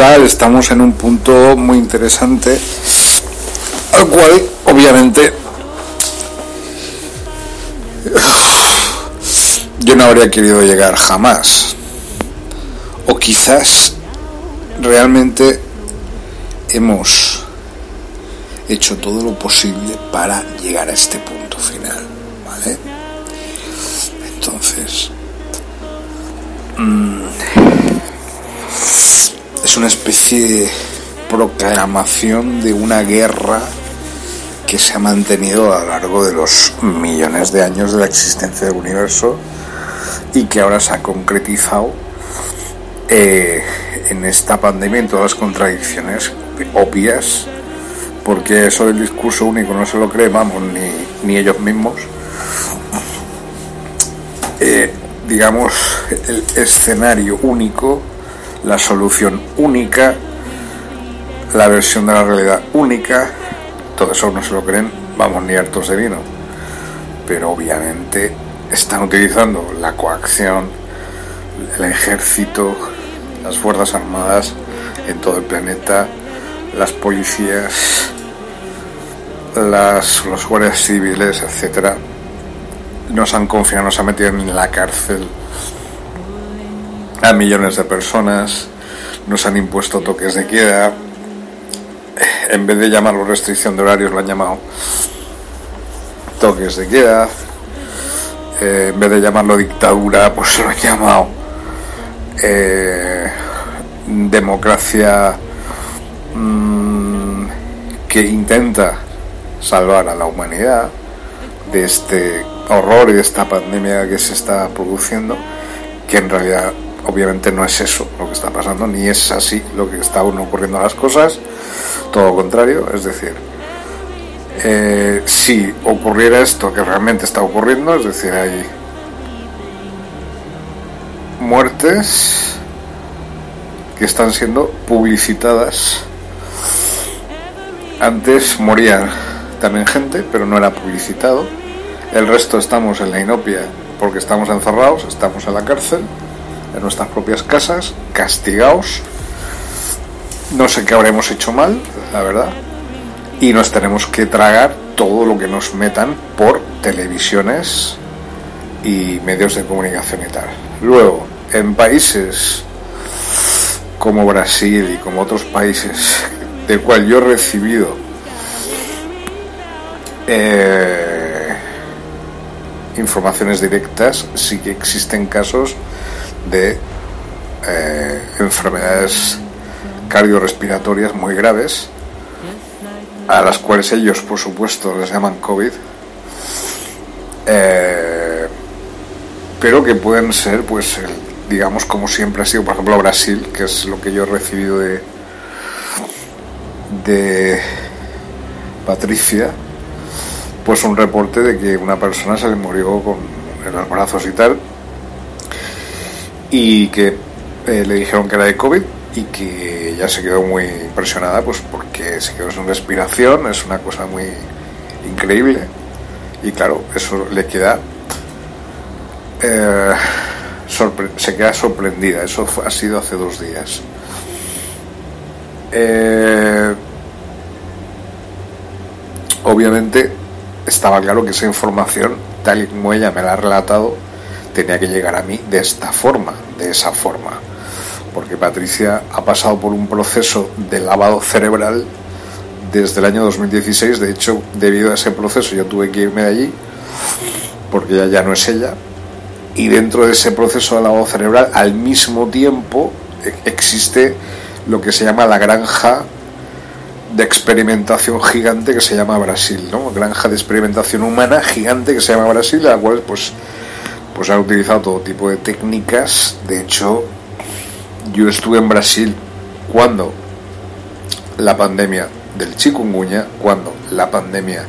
Estamos en un punto muy interesante, al cual obviamente yo no habría querido llegar jamás. O quizás realmente hemos hecho todo lo posible para llegar a este punto final, ¿vale? Entonces, mm, es una especie de proclamación de una guerra que se ha mantenido a lo largo de los millones de años de la existencia del universo y que ahora se ha concretizado eh, en esta pandemia en todas las contradicciones obvias porque eso del discurso único no se lo creen, vamos, ni, ni ellos mismos. Eh, digamos, el escenario único, la solución única, la versión de la realidad única, todo eso no se lo creen, vamos, ni hartos de vino. Pero obviamente están utilizando la coacción, el ejército, las Fuerzas Armadas en todo el planeta, las policías, las, los guardias civiles, etcétera, nos han confinado, nos han metido en la cárcel a millones de personas, nos han impuesto toques de queda, en vez de llamarlo restricción de horarios, lo han llamado toques de queda, eh, en vez de llamarlo dictadura, pues lo han llamado eh, democracia mmm, que intenta salvar a la humanidad de este horror y de esta pandemia que se está produciendo, que en realidad obviamente no es eso lo que está pasando, ni es así lo que está ocurriendo a las cosas, todo lo contrario, es decir, eh, si ocurriera esto que realmente está ocurriendo, es decir, hay muertes que están siendo publicitadas. Antes moría también gente, pero no era publicitado. El resto estamos en la inopia porque estamos encerrados, estamos en la cárcel, en nuestras propias casas, castigados. No sé qué habremos hecho mal, la verdad. Y nos tenemos que tragar todo lo que nos metan por televisiones y medios de comunicación y tal. Luego, en países como Brasil y como otros países del cual yo he recibido eh, informaciones directas, sí que existen casos de eh, enfermedades cardiorrespiratorias muy graves, a las cuales ellos, por supuesto, les llaman COVID, eh, pero que pueden ser, pues, digamos, como siempre ha sido, por ejemplo, Brasil, que es lo que yo he recibido de, de Patricia, pues un reporte de que una persona se le murió con, en los brazos y tal, y que eh, le dijeron que era de COVID y que ya se quedó muy impresionada pues porque se quedó sin respiración, es una cosa muy increíble y claro, eso le queda eh, se queda sorprendida, eso ha sido hace dos días. Eh, obviamente estaba claro que esa información, tal y como ella me la ha relatado, tenía que llegar a mí de esta forma, de esa forma. Porque Patricia ha pasado por un proceso de lavado cerebral desde el año 2016. De hecho, debido a ese proceso yo tuve que irme de allí, porque ella ya no es ella. Y dentro de ese proceso de lavado cerebral, al mismo tiempo, e-, existe lo que se llama la granja de experimentación gigante que se llama Brasil, ¿no? Granja de experimentación humana gigante que se llama Brasil, la cual pues pues han utilizado todo tipo de técnicas. De hecho, yo estuve en Brasil cuando la pandemia del chikungunya, cuando la pandemia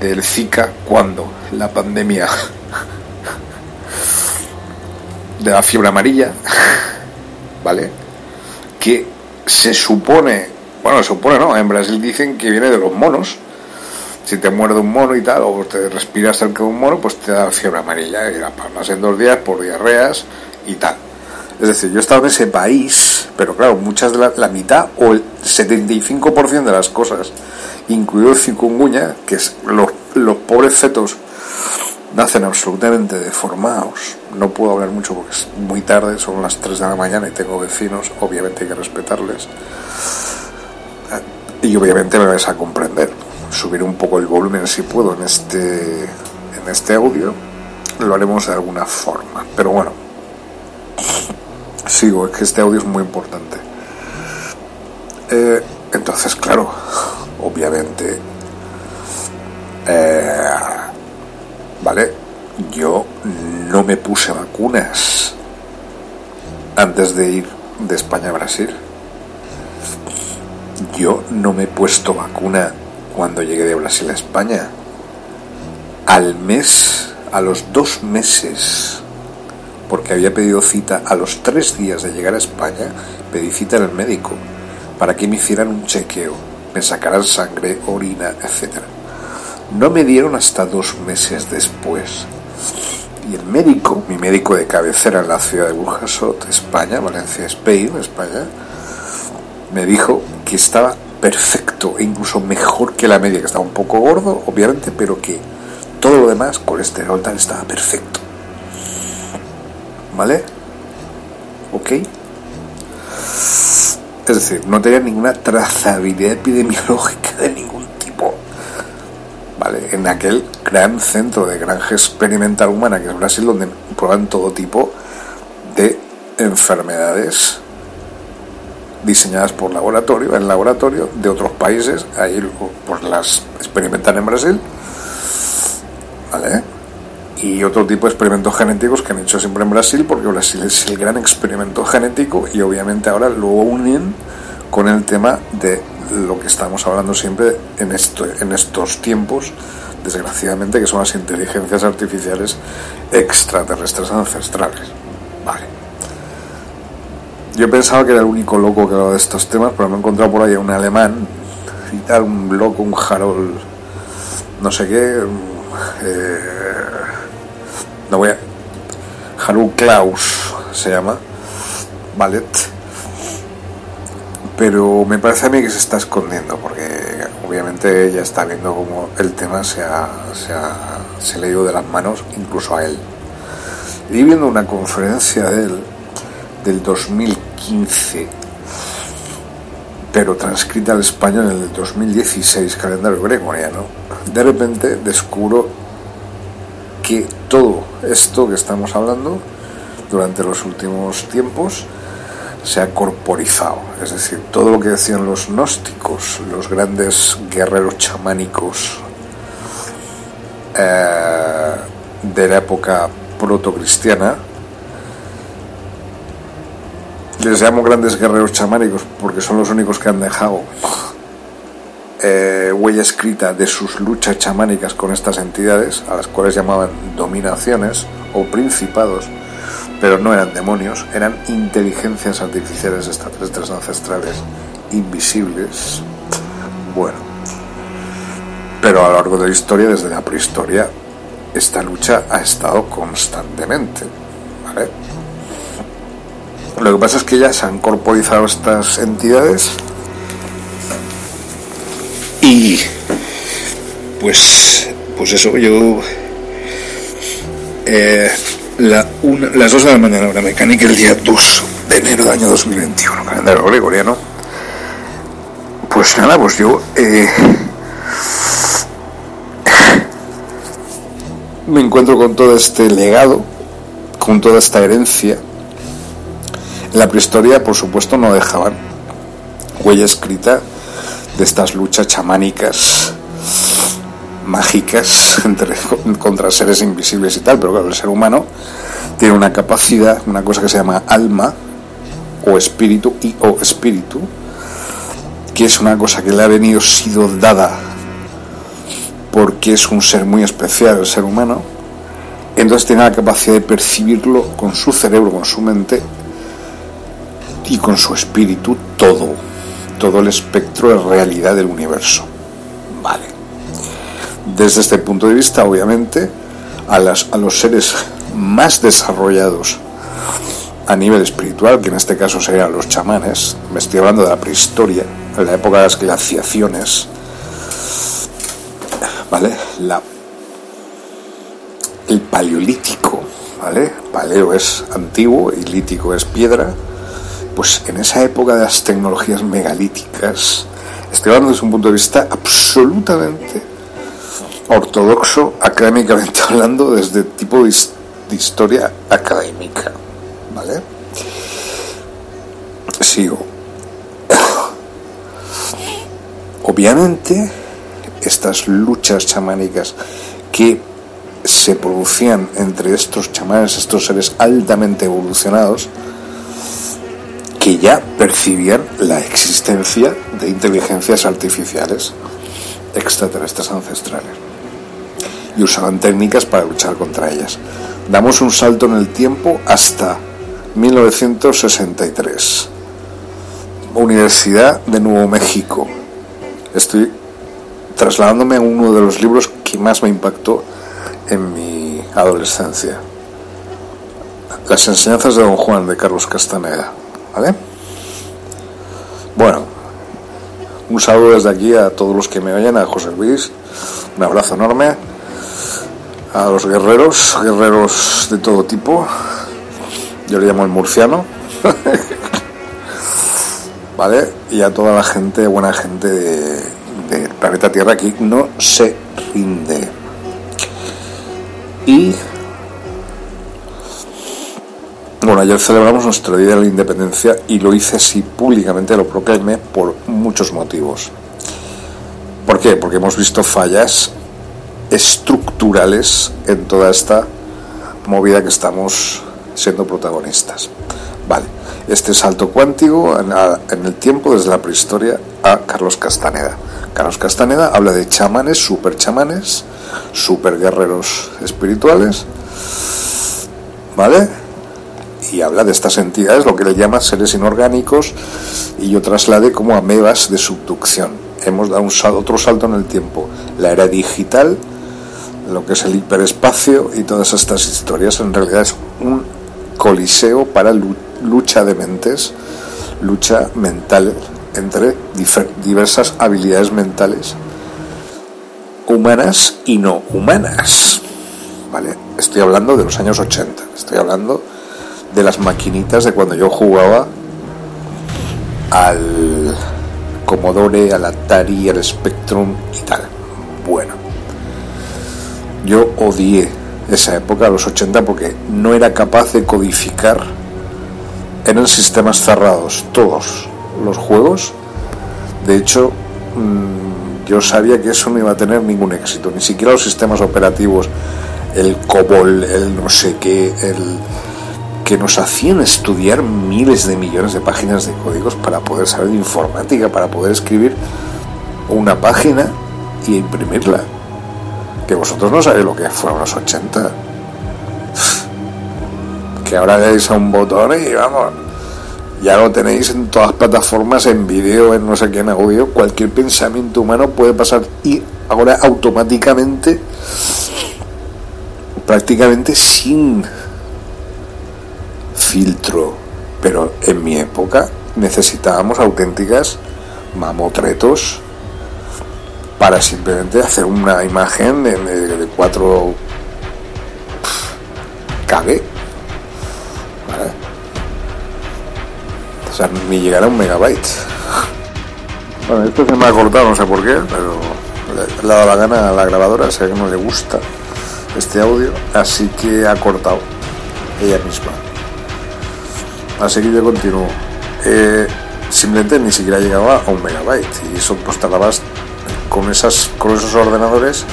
del Zika, cuando la pandemia de la fiebre amarilla, ¿vale? Que se supone bueno, supone, ¿no? En Brasil dicen que viene de los monos. Si te muerde un mono y tal, o te respiras cerca de un mono, pues te da fiebre amarilla y la palmas en dos días por diarreas y tal. Es decir, yo he estado en ese país, pero claro, muchas de la, la mitad o el 75% de las cosas, incluido el cikungunya, que es los, los pobres fetos nacen absolutamente deformados. No puedo hablar mucho porque es muy tarde, son las 3 de la mañana y tengo vecinos, obviamente hay que respetarles y obviamente me vais a comprender. Subir un poco el volumen si puedo en este, en este audio, lo haremos de alguna forma. Pero bueno, sigo, es que este audio es muy importante. Eh, entonces, claro, obviamente, eh, ¿vale? Yo no me puse vacunas antes de ir de España a Brasil yo no me he puesto vacuna cuando llegué de Brasil a España. Al mes, a los dos meses, porque había pedido cita a los tres días de llegar a España, pedí cita en el médico para que me hicieran un chequeo, me sacaran sangre, orina, etc. No me dieron hasta dos meses después. Y el médico, mi médico de cabecera en la ciudad de Burjasot, España, Valencia, Spain, España, me dijo que estaba perfecto e incluso mejor que la media, que estaba un poco gordo, obviamente, pero que todo lo demás, colesterol tal, estaba perfecto. ¿Vale? ¿Ok? Es decir, no tenía ninguna trazabilidad epidemiológica de ningún tipo. ¿Vale? En aquel gran centro de granja experimental humana que es Brasil, donde prueban todo tipo de enfermedades diseñadas por laboratorio, en laboratorio de otros países, ahí pues las experimentan en Brasil, ¿vale? Y otro tipo de experimentos genéticos que han hecho siempre en Brasil, porque Brasil es el gran experimento genético y obviamente ahora lo unen con el tema de lo que estamos hablando siempre en, esto, en estos tiempos, desgraciadamente, que son las inteligencias artificiales extraterrestres ancestrales. Vale. Yo pensaba que era el único loco que hablaba de estos temas, pero me he encontrado por ahí un alemán y tal, un loco, un Harold, no sé qué. Eh, no voy a. Harold Klaus se llama, Ballet. Pero me parece a mí que se está escondiendo, porque obviamente ya está viendo cómo el tema se, ha, se, ha, se le ha ido de las manos, incluso a él. Y viendo una conferencia de él del 2015, pero transcrita al español en el 2016, calendario gregoriano, de repente descubro que todo esto que estamos hablando durante los últimos tiempos se ha corporizado, es decir, todo lo que decían los gnósticos, los grandes guerreros chamánicos eh, de la época protocristiana, les llamo grandes guerreros chamánicos porque son los únicos que han dejado eh, huella escrita de sus luchas chamánicas con estas entidades, a las cuales llamaban dominaciones o principados, pero no eran demonios, eran inteligencias artificiales extraterrestres ancestrales invisibles. Bueno, pero a lo largo de la historia, desde la prehistoria, esta lucha ha estado constantemente. Lo que pasa es que ya se han corporizado estas entidades y pues pues eso yo eh, las 2 de la mañana hora mecánica el día 2 de enero del año 2021 calendario gregoriano pues nada pues yo eh, me encuentro con todo este legado con toda esta herencia la prehistoria por supuesto no dejaban huella escrita de estas luchas chamánicas mágicas contra seres invisibles y tal, pero claro, el ser humano tiene una capacidad, una cosa que se llama alma o espíritu y o espíritu, que es una cosa que le ha venido sido dada porque es un ser muy especial el ser humano, entonces tiene la capacidad de percibirlo con su cerebro, con su mente y con su espíritu todo, todo el espectro de realidad del universo. Vale desde este punto de vista, obviamente, a, las, a los seres más desarrollados a nivel espiritual, que en este caso serían los chamanes, me estoy hablando de la prehistoria, en la época de las glaciaciones, ¿vale? La, el paleolítico, ¿vale? Paleo es antiguo y lítico es piedra, pues en esa época de las tecnologías megalíticas, estoy hablando desde un punto de vista absolutamente ortodoxo académicamente hablando desde tipo de, historia académica, ¿vale? Sigo. Obviamente, estas luchas chamánicas que se producían entre estos chamanes, estos seres altamente evolucionados, que ya percibían la existencia de inteligencias artificiales extraterrestres ancestrales y usaban técnicas para luchar contra ellas. Damos un salto en el tiempo hasta 1963. Universidad de Nuevo México. Estoy trasladándome a uno de los libros que más me impactó en mi adolescencia. Las enseñanzas de Don Juan de Carlos Castaneda. ¿Vale? Bueno, un saludo desde aquí a todos los que me oyen, a José Luis, un abrazo enorme a los guerreros, guerreros de todo tipo. Yo le llamo el murciano. ¿Vale? Y a toda la gente, buena gente del planeta Tierra que no se rinde. Y bueno, ayer celebramos nuestro Día de la Independencia y lo hice así públicamente, lo proclamé por muchos motivos. ¿Por qué? Porque hemos visto fallas estructurales en toda esta movida que estamos siendo protagonistas. Vale, este salto cuántico en, el tiempo desde la prehistoria a Carlos Castaneda. Carlos Castaneda habla de chamanes, super chamanes, super guerreros espirituales, ¿vale? Y habla de estas entidades, lo que le llama seres inorgánicos, y yo traslade como amebas de subducción. Hemos dado un otro salto en el tiempo. La era digital, lo que es el hiperespacio y todas estas historias. En realidad es un coliseo para lucha de mentes, lucha mental entre diversas habilidades mentales humanas y no humanas. ¿Vale? Estoy hablando de los años 80, estoy hablando de las maquinitas de cuando yo jugaba al Commodore, al Atari, al Spectrum y tal. Bueno, yo odié esa época, los 80, porque no era capaz de codificar. Eran sistemas cerrados, todos los juegos. De hecho, mm, yo sabía que eso no iba a tener ningún éxito, ni siquiera los sistemas operativos, el COBOL, el no sé qué, el que nos hacían estudiar miles de millones de páginas de códigos para poder saber de informática, para poder escribir una página y imprimirla que vosotros no sabéis lo que fueron los 80. que ahora le dais a un botón y vamos, ya lo tenéis en todas plataformas, en vídeo, en no sé qué, en audio, cualquier pensamiento humano puede pasar y ahora automáticamente, prácticamente sin filtro. Pero en mi época necesitábamos auténticas mamotretos para simplemente hacer una imagen de, de, 4 KB. O sea, ni llegar a un megabyte. Bueno, esto se me ha cortado, no sé por qué, pero le, ha dado la gana a la grabadora, sé que no le gusta este audio, así que ha cortado ella misma. Así que yo continúo. Eh, simplemente ni siquiera llegaba a un megabyte y eso pues tardabas con esas con esos ordenadores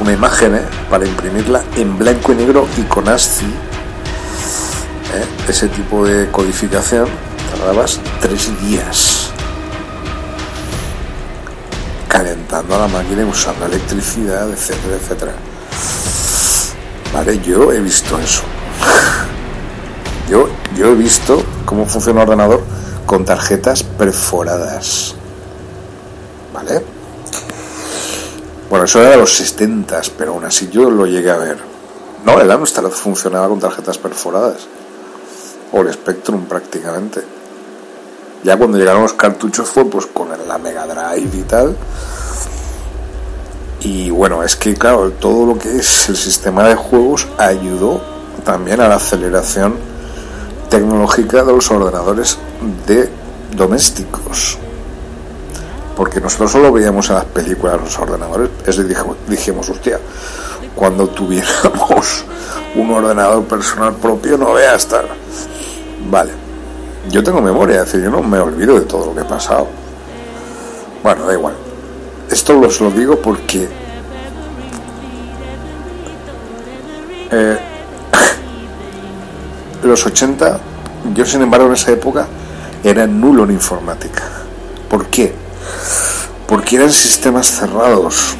una imagen ¿eh? para imprimirla en blanco y negro y con ASCII ¿eh? ese tipo de codificación tardabas tres días calentando la máquina y usando electricidad etcétera etcétera vale yo he visto eso yo he visto cómo funciona un ordenador con tarjetas perforadas. ¿Vale? Bueno, eso era de los 60, pero aún así yo lo llegué a ver. No, el Amstrad funcionaba con tarjetas perforadas. O el Spectrum prácticamente. Ya cuando llegaron los cartuchos fue pues con la Mega Drive y tal. Y bueno, es que claro, todo lo que es el sistema de juegos ayudó también a la aceleración tecnológica de los ordenadores de domésticos. Porque nosotros solo veíamos en las películas los ordenadores, es decir, dijimos, hostia, cuando tuviéramos un ordenador personal propio no vea estar. Vale, yo tengo memoria, es decir, yo no me olvido de todo lo que he pasado. Bueno, da igual. Esto os lo digo porque eh, los 80, yo sin embargo en esa época era nulo en informática. ¿Por qué? Porque eran sistemas cerrados.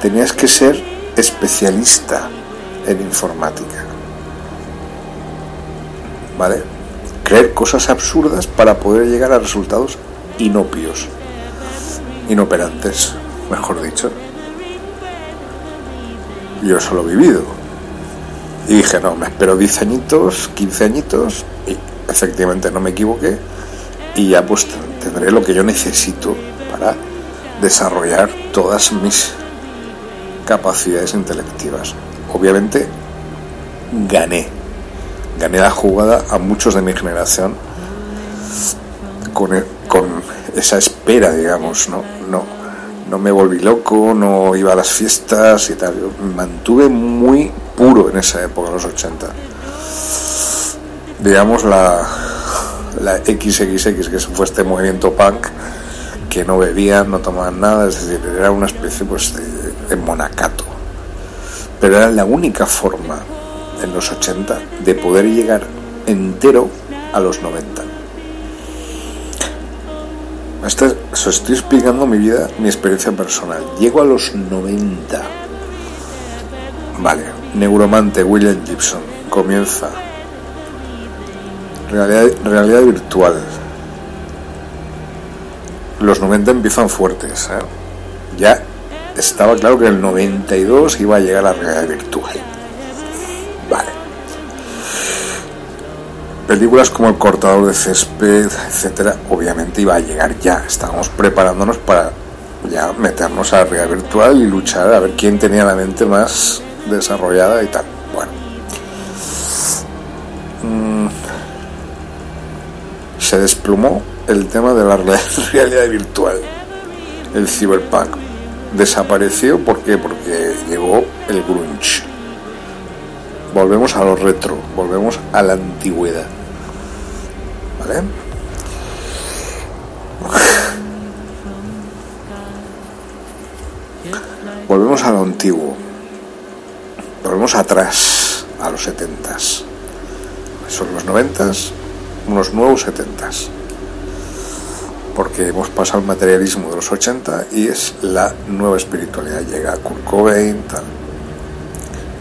Tenías que ser especialista en informática. ¿Vale? Creer cosas absurdas para poder llegar a resultados inopios, inoperantes, mejor dicho. Yo solo he vivido. Y dije, no, me espero 10 añitos, 15 añitos, y efectivamente no me equivoqué, y ya pues tendré lo que yo necesito para desarrollar todas mis capacidades intelectivas. Obviamente gané, gané la jugada a muchos de mi generación con, e, con esa espera, digamos, ¿no? No, no me volví loco, no iba a las fiestas y tal. mantuve muy puro en esa época, los 80. Digamos la, la XXX, que fue este movimiento punk, que no bebían, no tomaban nada, es decir, era una especie pues, de, monacato. Pero era la única forma en los 80 de poder llegar entero a los 90. Esto, estoy explicando mi vida, mi experiencia personal. Llego a los 90. Vale, Neuromante William Gibson comienza. Realidad, virtual. Los 90 empiezan fuertes. ¿eh? Ya estaba claro que en el 92 iba a llegar la realidad virtual. Vale. Películas como El cortador de césped, etcétera, obviamente iba a llegar ya. Estábamos preparándonos para ya meternos a la realidad virtual y luchar a ver quién tenía la mente más desarrollada y tal. Bueno. Mm. Se desplumó el tema de la realidad virtual. El cyberpunk desapareció ¿por qué? porque llegó el grunge. Volvemos a lo retro, volvemos a la antigüedad. ¿Vale? Volvemos a lo antiguo volvemos atrás a los 70 son los 90 unos nuevos 70 porque hemos pasado el materialismo de los 80 y es la nueva espiritualidad. Llega Kurt Cobain tal.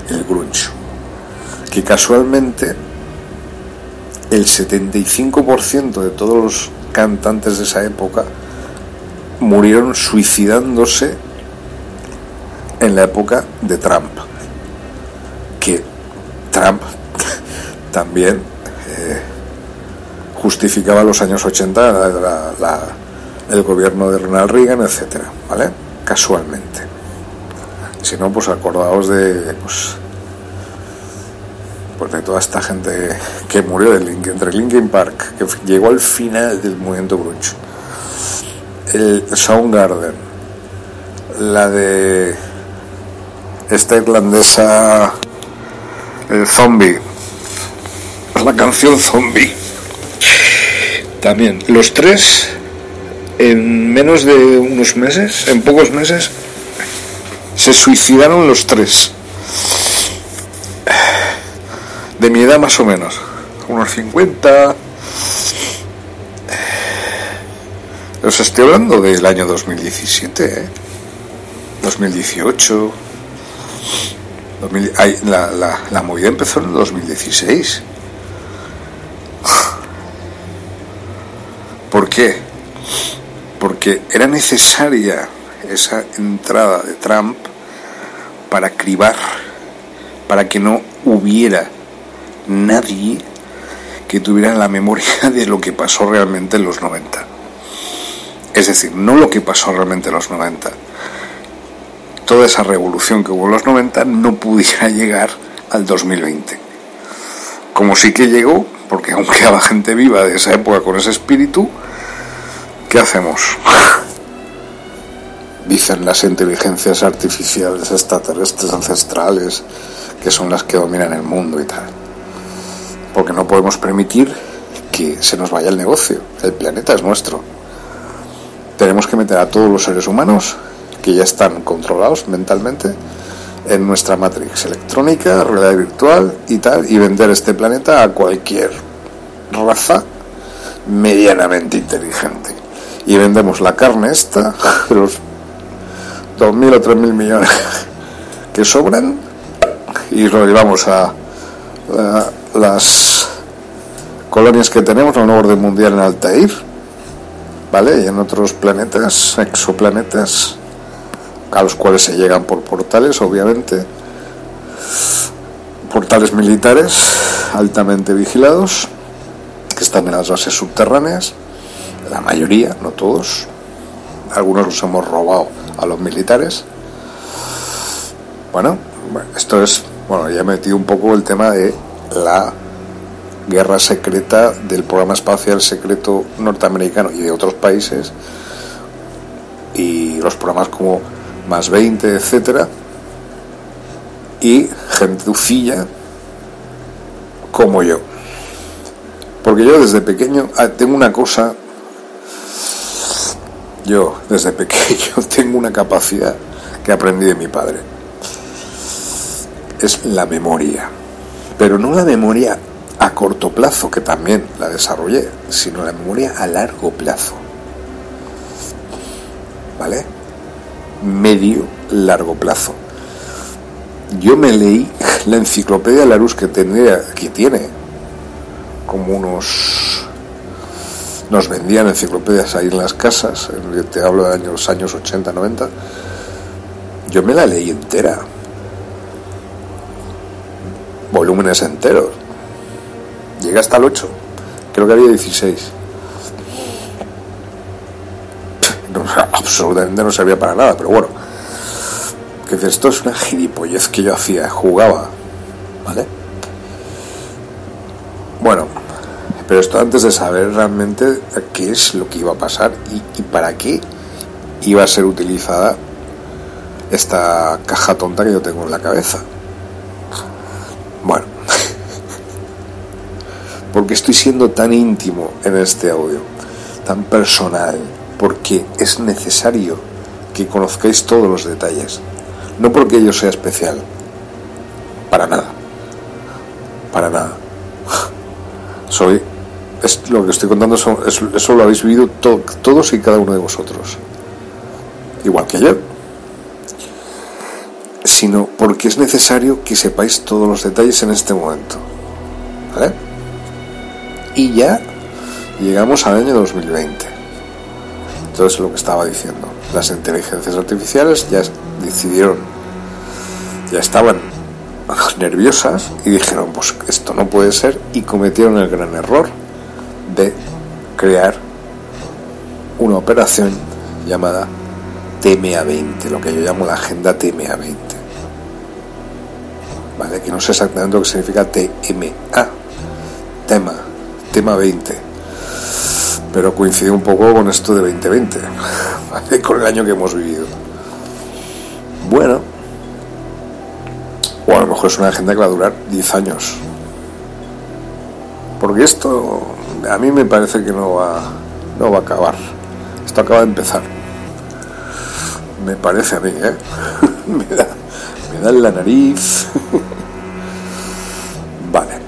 El grunge. Que casualmente el 75% de todos los cantantes de esa época murieron suicidándose en la época de Trump. Que Trump también eh, justificaba los años 80 el gobierno de Ronald Reagan, etcétera, ¿vale? Casualmente. Si no, pues acordaos de pues, pues de toda esta gente que murió de Linkin, entre Linkin Park, que llegó al final del movimiento grunge. El Soundgarden, la de esta irlandesa, el zombie, la canción zombie. También, los tres, en menos de unos meses, en pocos meses, se suicidaron los tres. De mi edad más o menos, unos 50. Los estoy hablando del año 2017, ¿eh? 2018. La, la, movida empezó en el 2016. ¿Por qué? Porque era necesaria esa entrada de Trump para cribar, para que no hubiera nadie que tuviera la memoria de lo que pasó realmente en los 90. Es decir, no lo que pasó realmente en los 90. Toda esa revolución que hubo en los 90 no pudiera llegar al 2020. Como sí que llegó, porque aún quedaba gente viva de esa época con ese espíritu, ¿qué hacemos? dicen las inteligencias artificiales extraterrestres ancestrales, que son las que dominan el mundo y tal. Porque no podemos permitir que se nos vaya el negocio. El planeta es nuestro. Tenemos que meter a todos los seres humanos que ya están controlados mentalmente en nuestra matrix electrónica, realidad virtual y tal, y vender este planeta a cualquier raza medianamente inteligente. Y vendemos la carne esta, los 2.000 o 3.000 millones que sobran y lo llevamos a, las colonias que tenemos, al nuevo orden mundial en Altair, ¿vale? Y en otros planetas, exoplanetas, a los cuales se llegan por portales, obviamente, portales militares altamente vigilados, que están en las bases subterráneas, la mayoría, no todos, algunos los hemos robado a los militares. Bueno, esto es, bueno, ya he metido un poco el tema de la guerra secreta del programa espacial secreto norteamericano y de otros países y los programas como más 20, etcétera, y gentucilla como yo. Porque yo desde pequeño ah, tengo una cosa yo, desde pequeño, tengo una capacidad que aprendí de mi padre. Es la memoria. Pero no la memoria a corto plazo, que también la desarrollé, sino la memoria a largo plazo. ¿Vale? Medio, largo plazo. Yo me leí la enciclopedia Larus que tendría, que tiene como unos nos vendían enciclopedias ahí en las casas, te hablo de los años 80, 90, yo me la leí entera, volúmenes enteros, llegué hasta el 8, creo que había 16. Absolutamente no servía para nada, pero bueno, que esto es una gilipollez que yo hacía, jugaba, ¿vale? Bueno, pero esto antes de saber realmente qué es lo que iba a pasar y, para qué iba a ser utilizada esta caja tonta que yo tengo en la cabeza. Bueno, porque estoy siendo tan íntimo en este audio, tan personal, porque es necesario que conozcáis todos los detalles. No porque yo sea especial, para nada, para nada. Soy es, lo que estoy contando, eso, eso lo habéis vivido todos y cada uno de vosotros. Igual que yo. sino porque es necesario que sepáis todos los detalles en este momento. ¿Vale? Y ya llegamos al año 2020. Entonces lo que estaba diciendo, las inteligencias artificiales ya decidieron, ya estaban nerviosas y dijeron, pues esto no puede ser y cometieron el gran error de crear una operación llamada TMA20, lo que yo llamo la agenda TMA20. ¿Vale? Que no sé exactamente lo que significa TMA, tema, tema 20. Pero coincide un poco con esto de 2020, ¿vale? Con el año que hemos vivido. Bueno, o a lo mejor es una agenda que va a durar 10 años. Porque esto a mí me parece que no va, no va a acabar. Esto acaba de empezar. Me parece a mí, ¿eh? me, da, me da en la nariz. vale.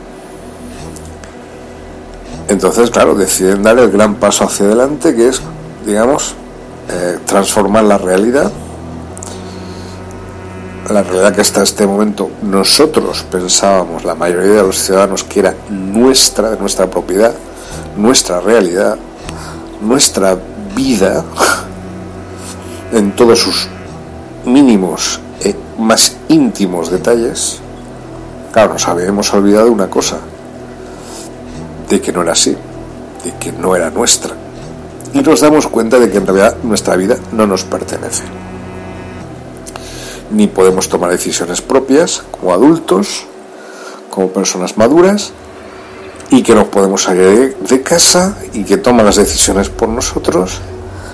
Entonces, claro, deciden dar el gran paso hacia adelante, que es, digamos, eh, transformar la realidad. La realidad que hasta este momento nosotros pensábamos, la mayoría de los ciudadanos, que era nuestra, de nuestra propiedad, nuestra realidad, nuestra vida, en todos sus mínimos e más íntimos detalles, claro, nos habíamos olvidado una cosa, de que no era así, de que no era nuestra. Y nos damos cuenta de que en realidad nuestra vida no nos pertenece. Ni podemos tomar decisiones propias como adultos, como personas maduras, y que nos podemos salir de casa y que toma las decisiones por nosotros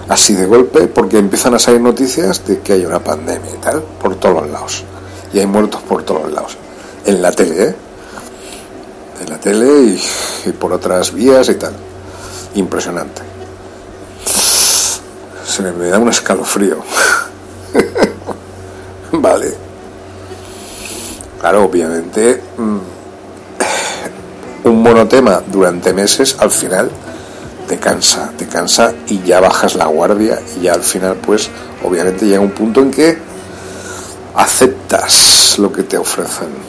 así de golpe porque empiezan a salir noticias de que hay una pandemia y tal por todos lados y hay muertos por todos lados en la tele ¿eh? En la tele y, por otras vías y tal. Impresionante. Se me da un escalofrío. Vale. Claro obviamente mm, un monotema durante meses, al final te cansa, te cansa y ya bajas la guardia y ya al final pues obviamente llega un punto en que aceptas lo que te ofrecen.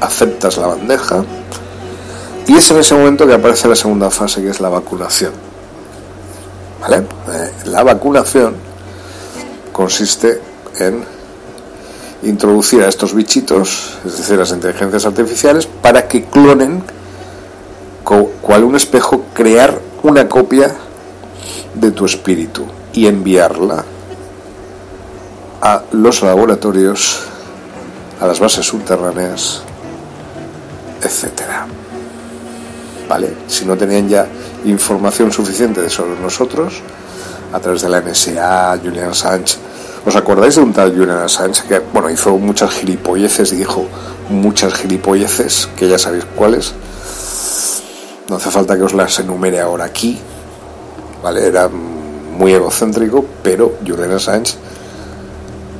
Aceptas la bandeja y es en ese momento que aparece la segunda fase que es la vacunación. ¿Vale? Eh, la vacunación consiste en introducir a estos bichitos, es decir, las inteligencias artificiales, para que clonen, cual un espejo, crear una copia de tu espíritu y enviarla a los laboratorios, a las bases subterráneas, etcétera. ¿Vale? Si no tenían ya información suficiente sobre nosotros, a través de la NSA, Julian Assange, ¿Os acordáis de un tal Julian Assange que, bueno, hizo muchas gilipolleces y dijo muchas gilipolleces, que ya sabéis cuáles? No hace falta que os las enumere ahora aquí, ¿vale? Era muy egocéntrico, pero Julian Assange,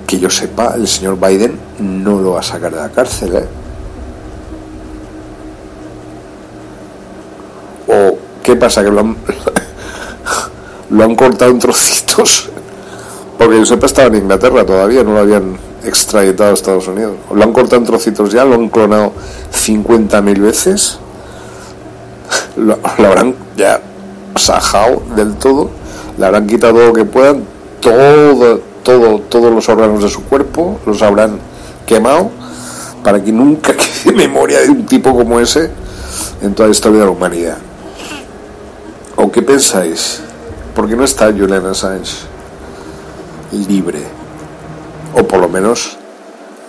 que yo sepa, el señor Biden no lo va a sacar de la cárcel, ¿eh? ¿O qué pasa? Que lo han, lo han cortado en trocitos porque yo sepa estaba en Inglaterra todavía, no lo habían extraditado a Estados Unidos. Lo han cortado en trocitos ya, lo han clonado 50.000 veces. Lo, habrán ya sajado del todo, le habrán quitado todo lo que puedan, todo, todo, todos los órganos de su cuerpo, los habrán quemado para que nunca quede memoria de un tipo como ese en toda la historia de la humanidad. ¿O qué pensáis? ¿Por qué no está Julian Assange? libre, o por lo menos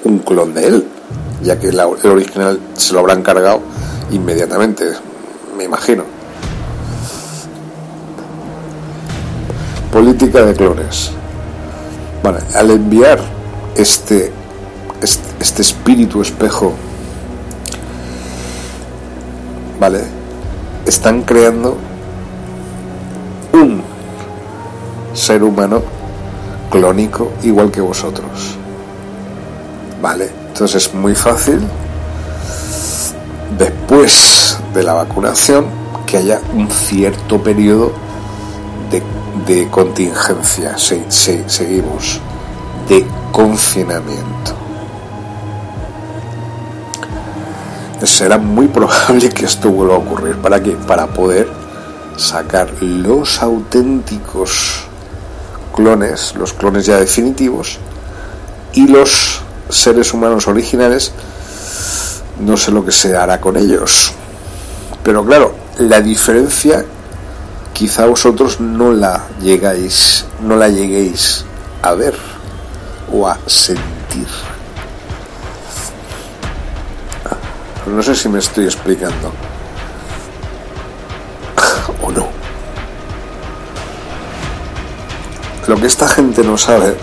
un clon de él, ya que el original se lo habrán cargado inmediatamente, me imagino. Política de clones. Al enviar este, este, este espíritu espejo, ¿vale? Están creando un ser humano clónico igual que vosotros. ¿Vale? Entonces es muy fácil, después de la vacunación, que haya un cierto periodo de, contingencia. seguimos. De confinamiento. Será muy probable que esto vuelva a ocurrir. ¿Para qué? Para poder sacar los auténticos clones, los clones ya definitivos, y los seres humanos originales, no sé lo que se hará con ellos. Pero claro, la diferencia quizá vosotros no la llegáis, no la lleguéis a ver o a sentir. No sé si me estoy explicando. o no. Lo que esta gente no sabe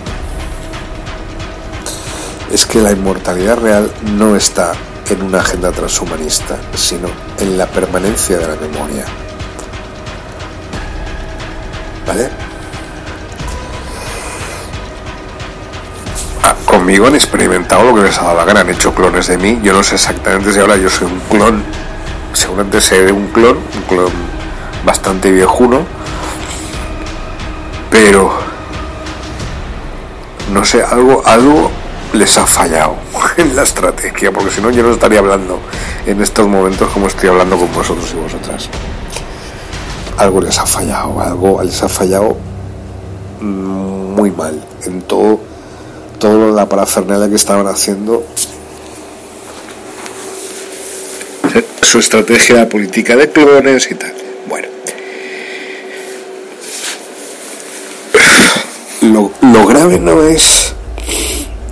es que la inmortalidad real no está en una agenda transhumanista, sino en la permanencia de la memoria. ¿Vale? Conmigo han experimentado lo que les ha dado la gana, han hecho clones de mí. Yo no sé exactamente si ahora yo soy un clon, seguramente seré un clon, un clon bastante viejuno, pero no sé, algo, algo les ha fallado en la estrategia, porque si no yo no estaría hablando en estos momentos como estoy hablando con vosotros y vosotras algo les ha fallado, algo les ha fallado muy mal en todo, todo la parafernalia que estaban haciendo. Su estrategia política de clones y tal. Bueno. Lo, lo grave no es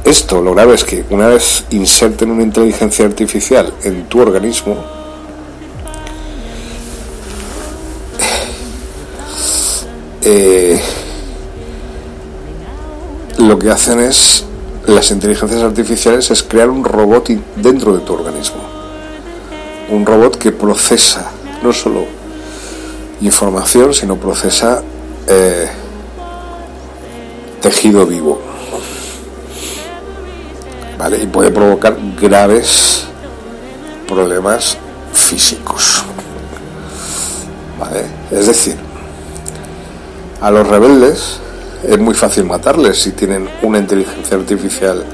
esto, lo grave es que una vez inserten una inteligencia artificial en tu organismo, Eh, lo que hacen es, las inteligencias artificiales, es crear un robot dentro de tu organismo. Un robot que procesa no solo información, sino procesa eh, tejido vivo. ¿Vale? Y puede provocar graves problemas físicos. ¿Vale? Es decir, a los rebeldes es muy fácil matarles si tienen una inteligencia artificial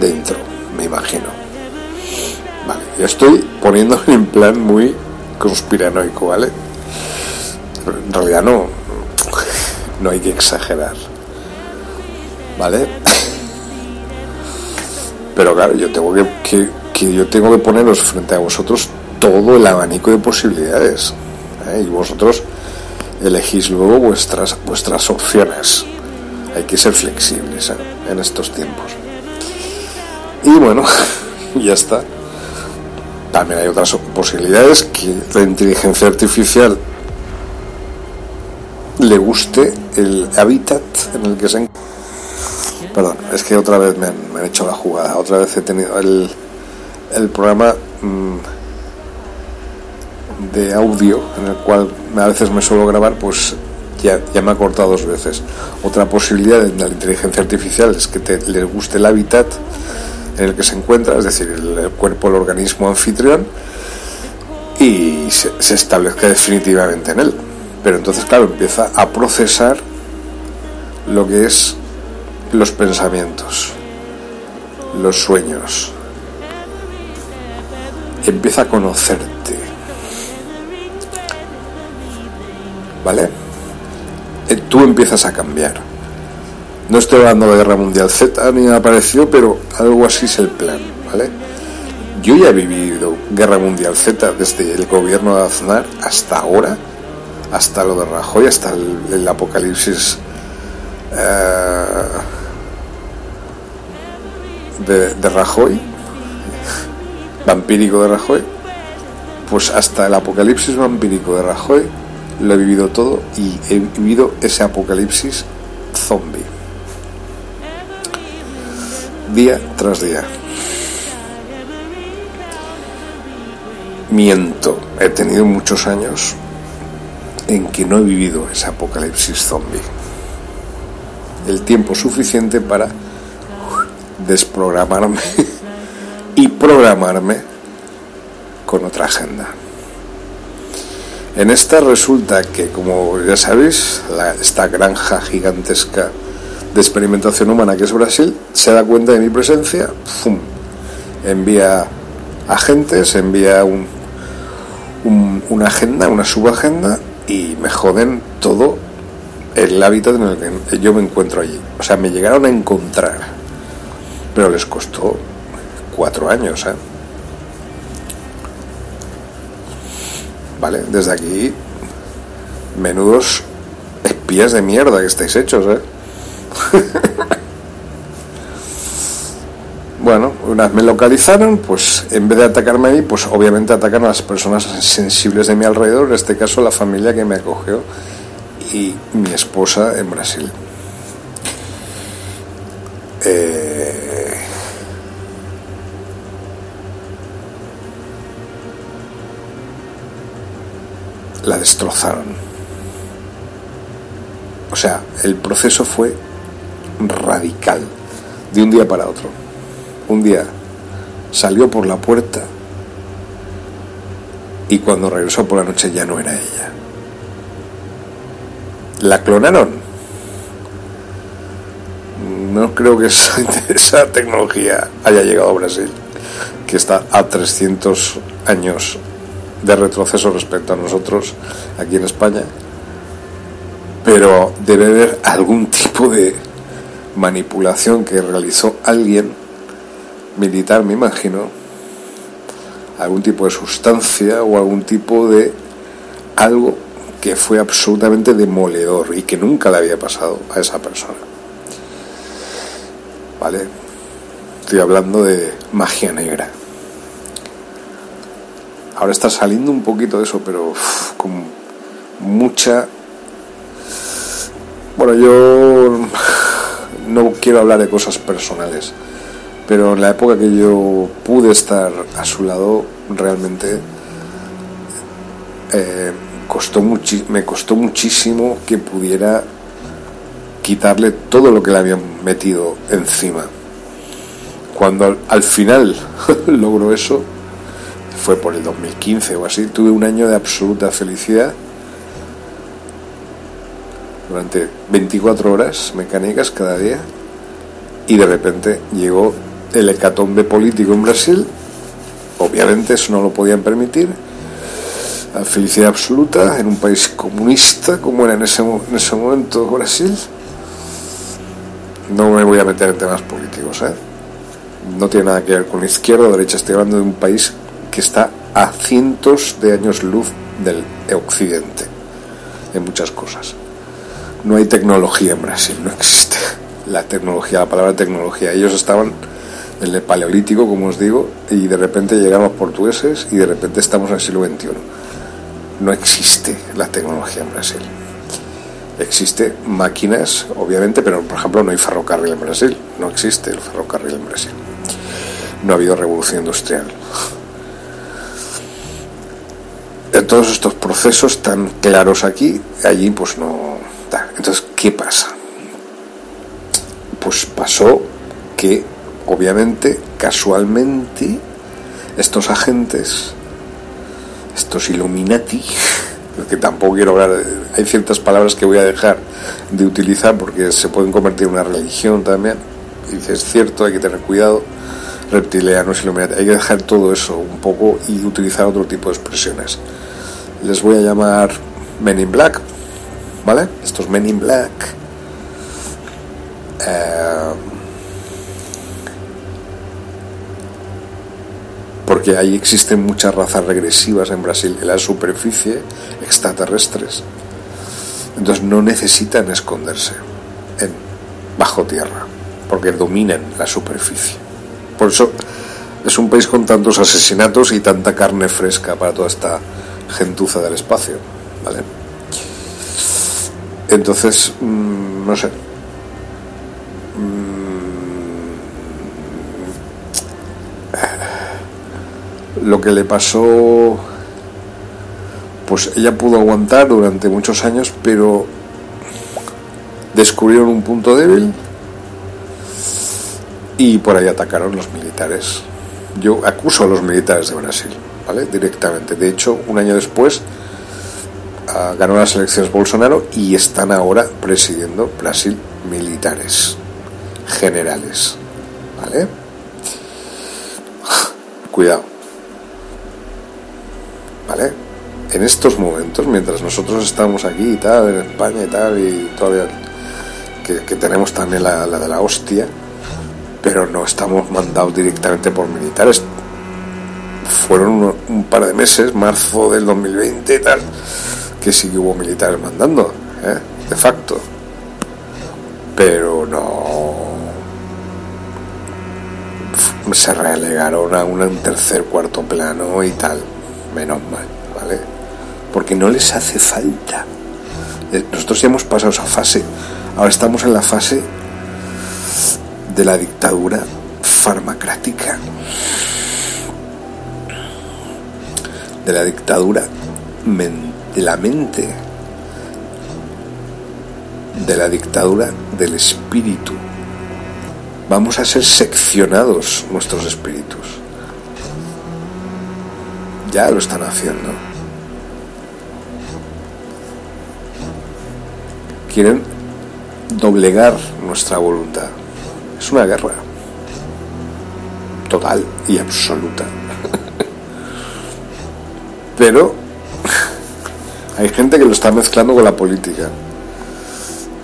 dentro, me imagino. Vale, yo estoy poniéndome en plan muy conspiranoico, ¿vale? en realidad no, no hay que exagerar, ¿vale? Pero claro, yo tengo que, que, yo tengo que poneros frente a vosotros todo el abanico de posibilidades. ¿eh? Y vosotros elegís luego vuestras, vuestras opciones. Hay que ser flexibles en estos tiempos. Y bueno, ya está. También hay otras posibilidades que la inteligencia artificial le guste el hábitat en el que se encuentra. Perdón, es que otra vez me han, hecho la jugada. Otra vez he tenido el, el programa. Mm, de audio en el cual a veces me suelo grabar, pues ya, ya me ha cortado dos veces. Otra posibilidad de la inteligencia artificial es que te, le guste el hábitat en el que se encuentra, es decir, el, cuerpo, el organismo anfitrión, y se, se, establezca definitivamente en él. Pero entonces, claro, empieza a procesar lo que es los pensamientos, los sueños. Empieza a conocerte ¿vale? Eh, tú empiezas a cambiar. No estoy hablando de Guerra Mundial Z ni nada parecido, pero algo así es el plan, ¿vale? Yo ya he vivido Guerra Mundial Z desde el gobierno de Aznar hasta ahora, hasta lo de Rajoy, hasta el, apocalipsis eh, de, de Rajoy, vampírico de Rajoy, pues hasta el apocalipsis vampírico de Rajoy lo he vivido todo y he vivido ese apocalipsis zombie. Día tras día. Miento, he tenido muchos años en que no he vivido ese apocalipsis zombie. El tiempo suficiente para desprogramarme y programarme con otra agenda. En esta resulta que, como ya sabéis, esta granja gigantesca de experimentación humana que es Brasil se da cuenta de mi presencia, ¡fum! envía agentes, envía un, una agenda, una subagenda y me joden todo el hábitat en el que yo me encuentro allí. O sea, me llegaron a encontrar, pero les costó cuatro años, ¿eh? Vale, desde aquí, menudos espías de mierda que estáis hechos, ¿eh? bueno, una vez me localizaron, pues en vez de atacarme a mí, pues obviamente atacan a las personas sensibles de mi alrededor, en este caso la familia que me acogió y mi esposa en Brasil. Eh, la destrozaron. O sea, el proceso fue radical, de un día para otro. Un día salió por la puerta y cuando regresó por la noche ya no era ella. ¿La clonaron? No creo que esa, tecnología haya llegado a Brasil, que está a 300 años de retroceso respecto a nosotros aquí en España, pero debe haber algún tipo de manipulación que realizó alguien militar, me imagino, algún tipo de sustancia o algún tipo de algo que fue absolutamente demoledor y que nunca le había pasado a esa persona. ¿Vale? Estoy hablando de magia negra. Ahora está saliendo un poquito de eso, pero con mucha... Bueno, yo no quiero hablar de cosas personales, pero en la época que yo pude estar a su lado, realmente... Eh, costó me costó muchísimo que pudiera quitarle todo lo que le habían metido encima. Cuando al, final logró eso, fue por el 2015 o así, tuve un año de absoluta felicidad. Durante 24 horas mecánicas cada día. Y de repente llegó el hecatombe político en Brasil, obviamente eso no lo podían permitir, la felicidad absoluta en un país comunista como era en ese, en ese momento Brasil. No me voy a meter en temas políticos, ¿eh? no tiene nada que ver con izquierda o derecha, estoy hablando de un país que está a cientos de años luz del occidente en muchas cosas. No hay tecnología en Brasil, no existe la tecnología, la palabra tecnología. Ellos estaban en el paleolítico, como os digo, y de repente llegaron los portugueses y de repente estamos en el siglo XXI no existe la tecnología en Brasil. Existe máquinas, obviamente, pero por ejemplo no hay ferrocarril en Brasil. No existe el ferrocarril en Brasil. No ha habido revolución industrial. En todos estos procesos tan claros aquí, allí pues no. Entonces, ¿qué pasa? Pues pasó que, obviamente, casualmente, estos agentes estos Illuminati, que tampoco quiero hablar, hay ciertas palabras que voy a dejar de utilizar porque se pueden convertir en una religión también, y es cierto, hay que tener cuidado, reptilianos, Illuminati, hay que dejar todo eso un poco y utilizar otro tipo de expresiones. Les voy a llamar Men in Black, ¿vale? Estos Men in Black. Eh, porque ahí existen muchas razas regresivas en Brasil, en la superficie, extraterrestres. Entonces no necesitan esconderse en, bajo tierra, porque dominan la superficie. Por eso es un país con tantos asesinatos y tanta carne fresca para toda esta gentuza del espacio. ¿vale? Entonces, mm, no sé, lo que le pasó, pues ella pudo aguantar durante muchos años, pero descubrieron un punto débil y por ahí atacaron los militares. Yo acuso a los militares de Brasil, ¿vale? Directamente. De hecho, un año después ganó las elecciones Bolsonaro y están ahora presidiendo Brasil militares generales. ¿Vale? Cuidado. ¿Vale? En estos momentos, mientras nosotros estamos aquí y tal, en España y tal, y todavía que, tenemos también la, la de la hostia, pero no estamos mandados directamente por militares. Fueron un, par de meses, marzo del 2020 y tal, que sí que hubo militares mandando, ¿eh? de facto. Pero no. Se relegaron a un tercer, cuarto plano y tal. Menos mal, ¿vale? Porque no les hace falta. Eh, nosotros ya hemos pasado esa fase. Ahora estamos en la fase de la dictadura farmacrática, de la dictadura de la mente, de la dictadura del espíritu. Vamos a ser seccionados nuestros espíritus. Ya lo están haciendo. Quieren doblegar nuestra voluntad. Es una guerra total y absoluta. Pero hay gente que lo está mezclando con la política.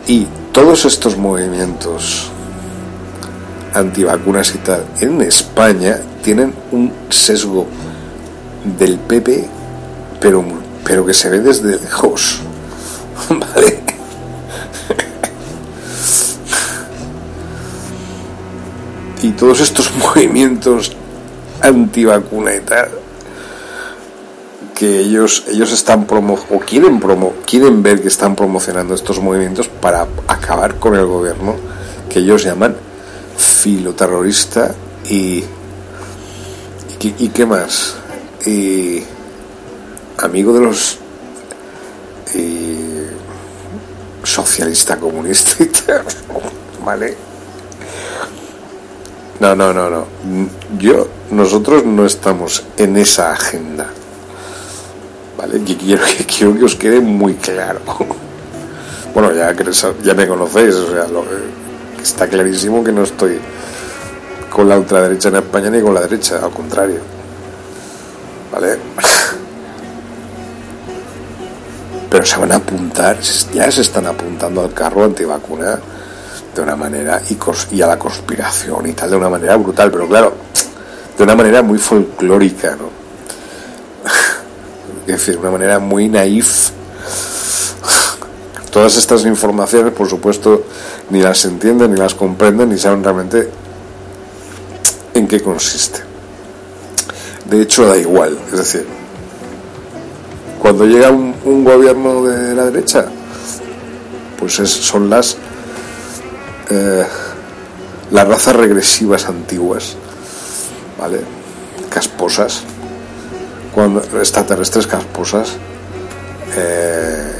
Y todos estos movimientos antivacunas y tal en España tienen un sesgo del PP, pero, pero que se ve desde lejos. ¿Vale? Y todos estos movimientos antivacuna y tal que ellos ellos están promo o quieren promo quieren ver que están promocionando estos movimientos para acabar con el gobierno que ellos llaman filoterrorista y y, y qué más. Y amigo de los socialista comunista y tal, vale no, no, no, no. Yo, nosotros no estamos en esa agenda. ¿Vale? Y quiero, quiero que os quede muy claro. Bueno, ya, ya me conocéis, o sea, está clarísimo que no estoy con la ultraderecha en España ni con la derecha, al contrario. ¿Vale? Pero se van a apuntar, ya se están apuntando al carro antivacuna de una manera y, a la conspiración y tal de una manera brutal, pero claro, de una manera muy folclórica, ¿no? es decir, una manera muy naif. Todas estas informaciones, por supuesto, ni las entienden, ni las comprenden, ni saben realmente en qué consiste. De hecho, da igual, es decir, cuando llega un, gobierno de la derecha, pues son las eh, las razas regresivas antiguas, ¿vale? Casposas, cuando, extraterrestres casposas, eh,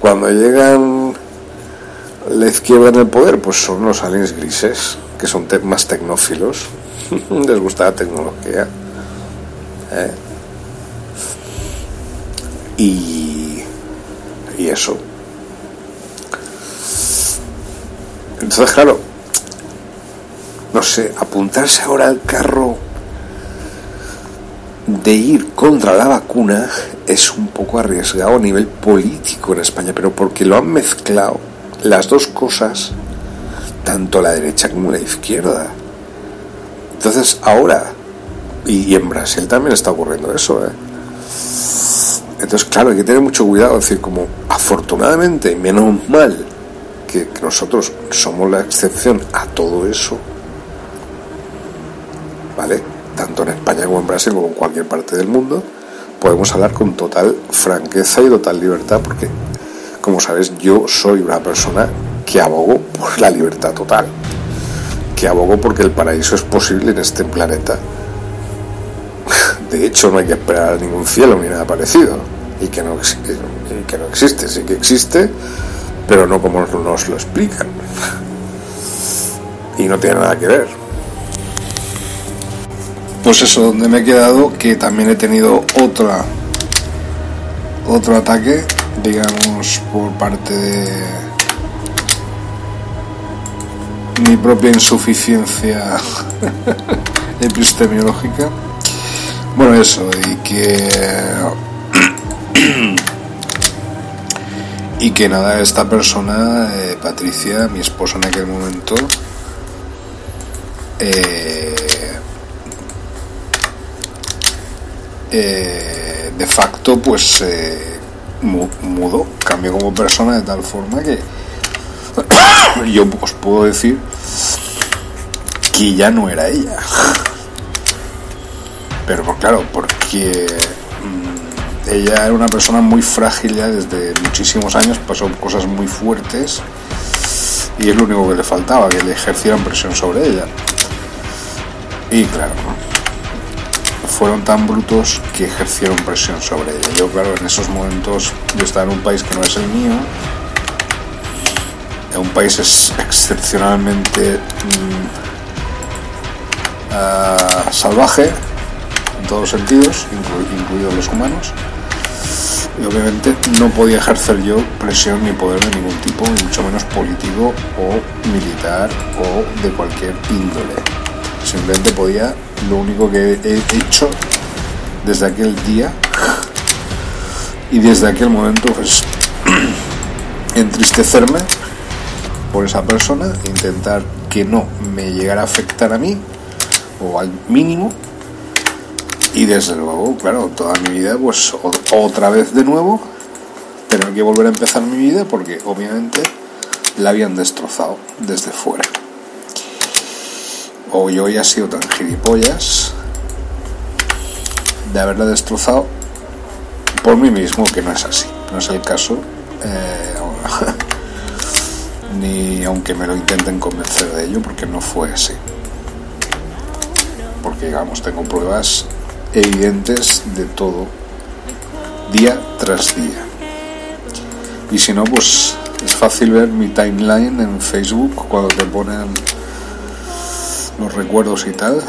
cuando llegan la izquierda en el poder, pues son los aliens grises, que son más tecnófilos, les gusta la tecnología. ¿eh? Y, y eso. Entonces, claro, no sé, apuntarse ahora al carro de ir contra la vacuna es un poco arriesgado a nivel político en España, pero porque lo han mezclado las dos cosas, tanto la derecha como la izquierda. Entonces ahora, y, en Brasil también está ocurriendo eso, ¿eh? Entonces, claro, hay que tener mucho cuidado, es decir, como afortunadamente, menos mal, que, nosotros somos la excepción a todo eso, ¿vale? Tanto en España como en Brasil como en cualquier parte del mundo, podemos hablar con total franqueza y total libertad, porque, como sabes, yo soy una persona que abogo por la libertad total, que abogo porque el paraíso es posible en este planeta. De hecho, no hay que esperar a ningún cielo ni nada parecido, y que no, y que no existe, sí que existe pero no como nos lo explican. Y no tiene nada que ver. Pues eso, donde me he quedado, que también he tenido otra otro ataque digamos, por parte de mi propia insuficiencia epistemiológica. Bueno, eso, y que... y que nada, esta persona, eh, Patricia, mi esposa en aquel momento, eh, eh, de facto, pues mudó, cambió como persona de tal forma que yo os puedo decir que ya no era ella. Pero claro, porque ella era una persona muy frágil ya desde muchísimos años, pasó cosas muy fuertes y es lo único que le faltaba, que le ejercieran presión sobre ella. Y claro, fueron tan brutos que ejercieron presión sobre ella. Yo, claro, en esos momentos yo estaba en un país que no es el mío, un país es excepcionalmente mm, ah, salvaje en todos los sentidos, incluidos los humanos. Y obviamente no podía ejercer yo presión ni poder de ningún tipo, ni mucho menos político o militar o de cualquier índole. Simplemente podía, lo único que he hecho desde aquel día y desde aquel momento pues entristecerme por esa persona, intentar que no me llegara a afectar a mí o al mínimo y desde luego, claro, toda mi vida pues otra vez de nuevo tener que volver a empezar mi vida porque obviamente la habían destrozado desde fuera. O yo ya sido tan gilipollas de haberla destrozado por mí mismo, que no es así, no es el caso. Eh, ni aunque me lo intenten convencer de ello, porque no fue así. Porque, digamos, tengo pruebas evidentes de todo, día tras día. Y si no, pues es fácil ver mi timeline en Facebook cuando te ponen los recuerdos y tal,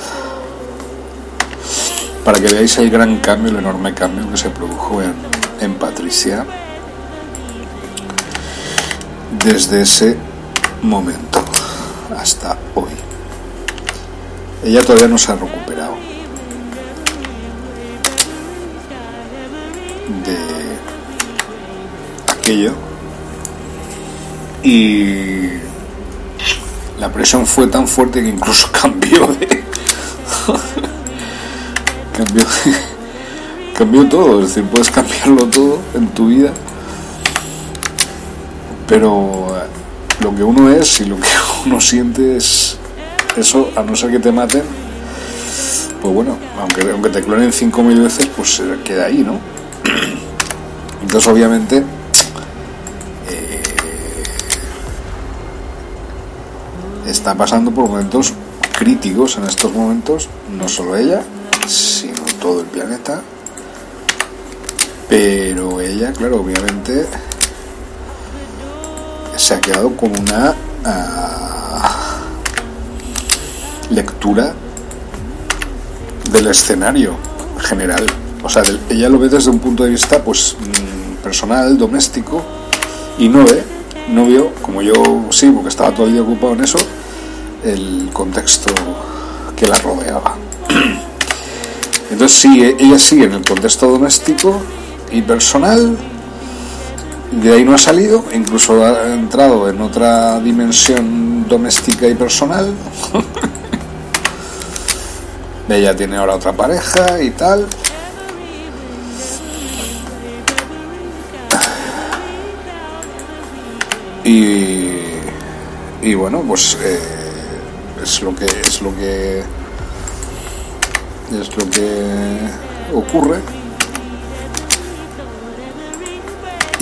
para que veáis el gran cambio, el enorme cambio que se produjo en, en Patricia desde ese momento hasta hoy. Ella todavía no se ha recuperado de aquello. Y la presión fue tan fuerte que incluso cambió de cambió cambió todo. Es decir puedes cambiarlo todo en tu vida. Pero eh, lo que uno es y lo que uno siente es eso, a no ser que te maten, pues bueno, aunque, aunque te clonen 5.000 veces, pues queda ahí, ¿no? Entonces obviamente eh, está pasando por momentos críticos en estos momentos, no solo ella, sino todo el planeta. Pero ella, claro, obviamente se ha quedado con una ah, lectura del escenario general. O sea, ella lo ve desde un punto de vista pues mm, personal, doméstico, y no ve, no vio, como yo sí, porque estaba día ocupado en eso, el contexto que la rodeaba. Entonces sí, ella sigue en el contexto doméstico y personal, de ahí no ha salido, incluso ha entrado en otra dimensión doméstica y personal. Ella tiene ahora otra pareja y tal. Y, y bueno, pues eh, es lo que es lo que es lo que ocurre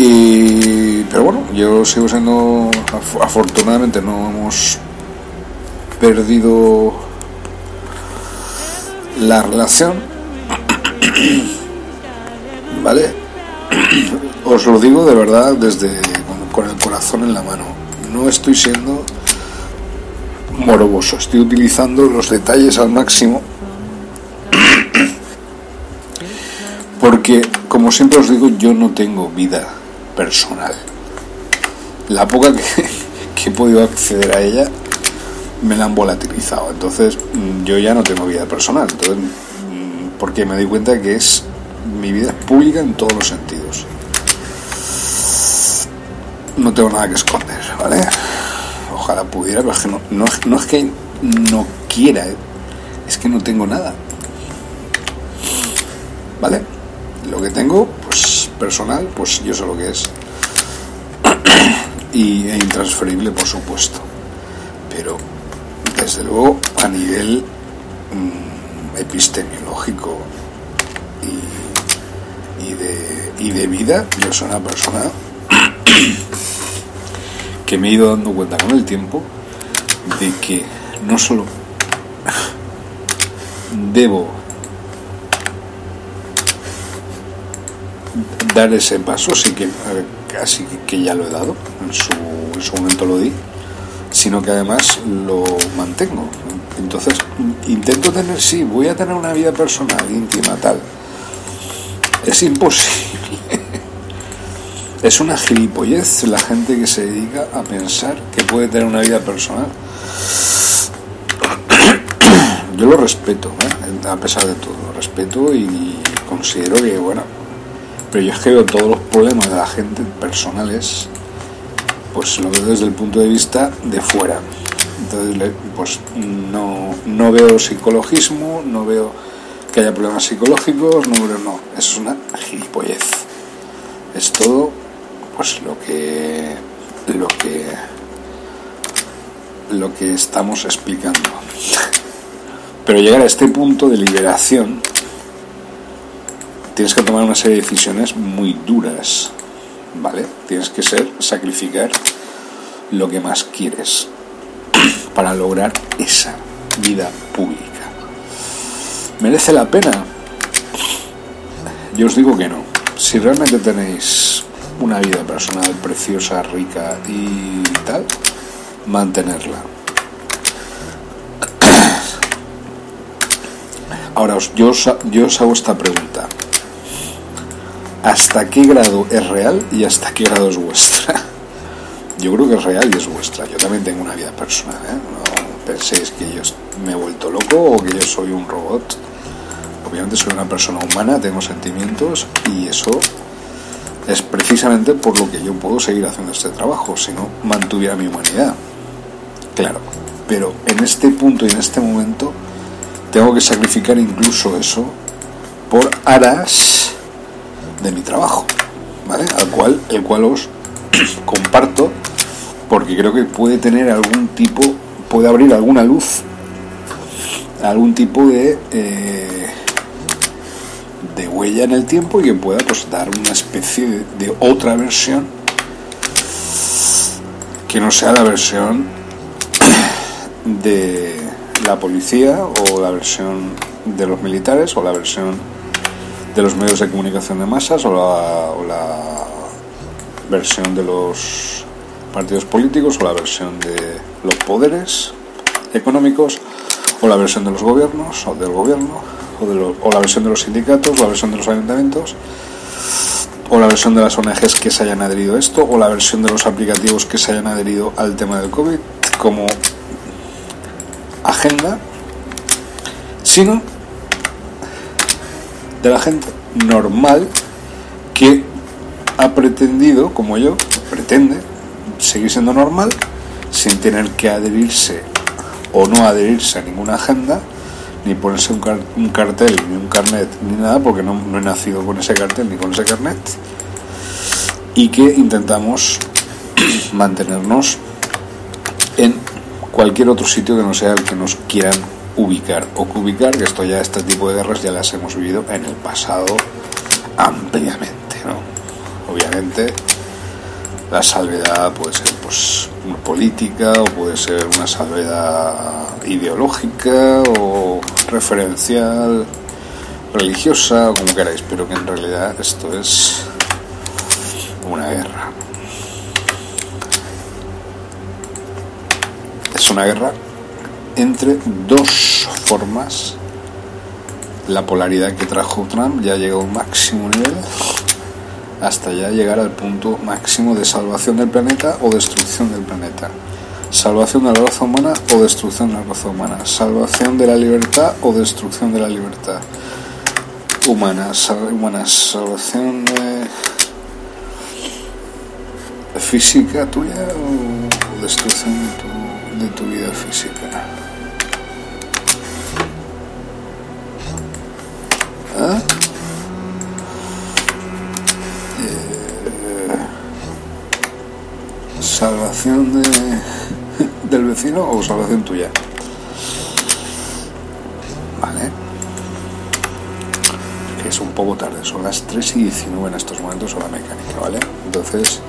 Y, pero bueno, yo sigo siendo, afortunadamente no hemos perdido la relación. ¿Vale? Os lo digo de verdad desde con el corazón en la mano. No estoy siendo moroboso, estoy utilizando los detalles al máximo. Porque, como siempre os digo, yo no tengo vida personal. La poca que, que he podido acceder a ella me la han volatilizado. Entonces mm, yo ya no tengo vida personal. Entonces, mm, porque me doy cuenta que es mi vida es pública en todos los sentidos. No tengo nada que esconder, ¿vale? Ojalá pudiera, pero es que no, no, no es que no quiera, ¿eh? es que no tengo nada. ¿Vale? Lo que tengo, pues personal, pues yo sé lo que es. y e intransferible, por supuesto. Pero, desde luego, a nivel mm, epistemiológico y, y, de, y de vida, yo soy una persona que me he ido dando cuenta con el tiempo de que no solo debo dar ese paso, sí que casi que ya lo he dado, en su, en su momento lo di, sino que además lo mantengo. Entonces, intento tener, sí, voy a tener una vida personal, íntima, tal. Es imposible. Es una gilipollez la gente que se dedica a pensar que puede tener una vida personal. Yo lo respeto, ¿eh? a pesar de todo, lo respeto y considero que, bueno, pero yo es que veo todos los problemas de la gente personales, pues lo veo desde el punto de vista de fuera. Entonces, pues no, no veo psicologismo, no veo que haya problemas psicológicos, no no, es una gilipollez. Es todo pues lo que lo que lo que estamos explicando. Pero llegar a este punto de liberación tienes que tomar una serie de decisiones muy duras vale tienes que ser sacrificar lo que más quieres para lograr esa vida pública. Merece la pena yo os digo que no. Si realmente tenéis una vida personal preciosa, rica y tal, mantenerla. Ahora, yo os, yo os hago esta pregunta. ¿Hasta qué grado es real y hasta qué grado es vuestra? Yo creo que es real y es vuestra. Yo también tengo una vida personal. ¿eh? No penséis que yo me he vuelto loco o que yo soy un robot. Obviamente soy una persona humana, tengo sentimientos y eso es precisamente por lo que yo puedo seguir haciendo este trabajo, si no mantuviera mi humanidad. Claro, pero en este punto y en este momento tengo que sacrificar incluso eso por aras de mi trabajo, ¿vale? Al cual, el cual os comparto porque creo que puede tener algún tipo, puede abrir alguna luz, algún tipo de eh, de huella en el tiempo y que pueda pues, dar una especie de, otra versión. Que no sea la versión de la policía o la versión de los militares o la versión de los medios de comunicación de masas o la, o la versión de los partidos políticos o la versión de los poderes económicos o la versión de los gobiernos o del gobierno o, la versión de los sindicatos, la versión de los ayuntamientos, o la versión de las ONGs que se hayan adherido a esto, o la versión de los aplicativos que se hayan adherido al tema del COVID como agenda, sino de la gente normal que ha pretendido, como yo, pretende seguir siendo normal sin tener que adherirse o no adherirse a ninguna agenda ni ponerse un, un, cartel, ni un carnet, ni nada, porque no, no he nacido con ese cartel ni con ese carnet, y que intentamos mantenernos en cualquier otro sitio que no sea el que nos quieran ubicar o que ubicar, que esto ya, este tipo de guerras ya las hemos vivido en el pasado ampliamente, ¿no? Obviamente la salvedad puede ser pues política o puede ser una salvedad ideológica o referencial religiosa o como queráis pero que en realidad esto es una guerra es una guerra entre dos formas la polaridad que trajo Trump ya llegó a un máximo nivel hasta ya llegar al punto máximo de salvación del planeta o destrucción del planeta. Salvación de la raza humana o destrucción de la raza humana. Salvación de la libertad o destrucción de la libertad humana. humana. Salvación física tuya o destrucción de tu vida física. ¿Ah? Eh, salvación de, vecino o salvación tuya. Vale. Es un poco tarde, son las 3 y 19 en estos momentos o la mecánica, ¿vale? Entonces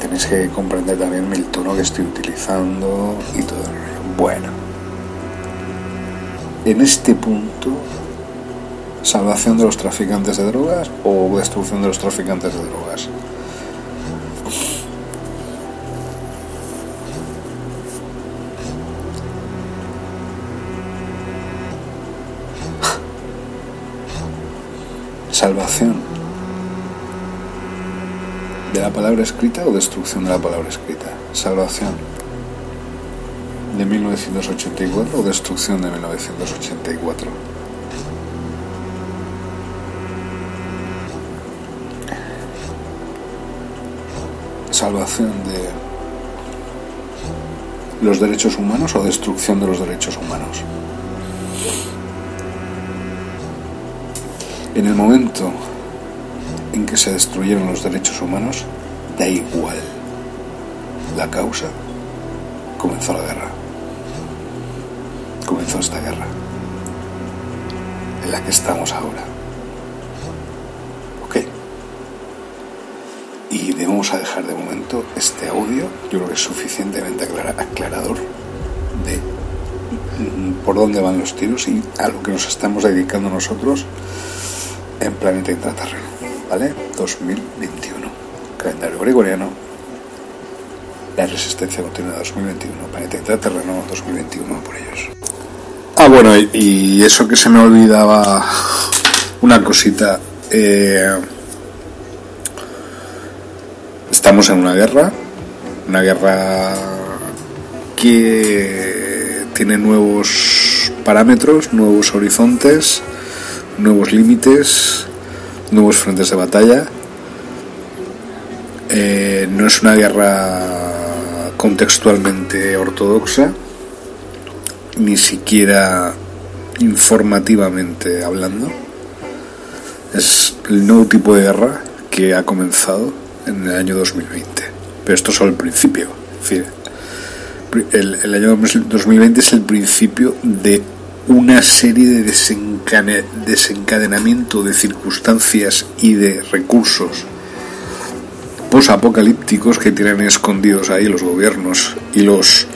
tenéis que comprender también el tono que estoy utilizando y todo el rollo. Bueno, en este punto salvación de los traficantes de drogas o destrucción de los traficantes de drogas. Salvación de la palabra escrita o destrucción de la palabra escrita. Salvación de 1984 o destrucción de 1984. salvación de los derechos humanos o destrucción de los derechos humanos. En el momento en que se destruyeron los derechos humanos, da igual la causa, comenzó la guerra. Comenzó esta guerra en la que estamos ahora. y debemos a dejar de momento este audio, yo creo que es suficientemente aclarador de por dónde van los tiros y a lo que nos estamos dedicando nosotros en Planeta Intraterreno, ¿vale? 2021, calendario gregoriano, la resistencia continua 2021, Planeta Intraterreno 2021 por ellos. Ah, bueno, y eso que se me olvidaba, una cosita. Eh, estamos en una guerra, una guerra que tiene nuevos parámetros, nuevos horizontes, nuevos límites, nuevos frentes de batalla. Eh, no es una guerra contextualmente ortodoxa, ni siquiera informativamente hablando. Es el nuevo tipo de guerra que ha comenzado en el año 2020. Pero esto es solo el principio. el, año 2020 es el principio de una serie de desencadenamiento de circunstancias y de recursos posapocalípticos que tienen escondidos ahí los gobiernos y los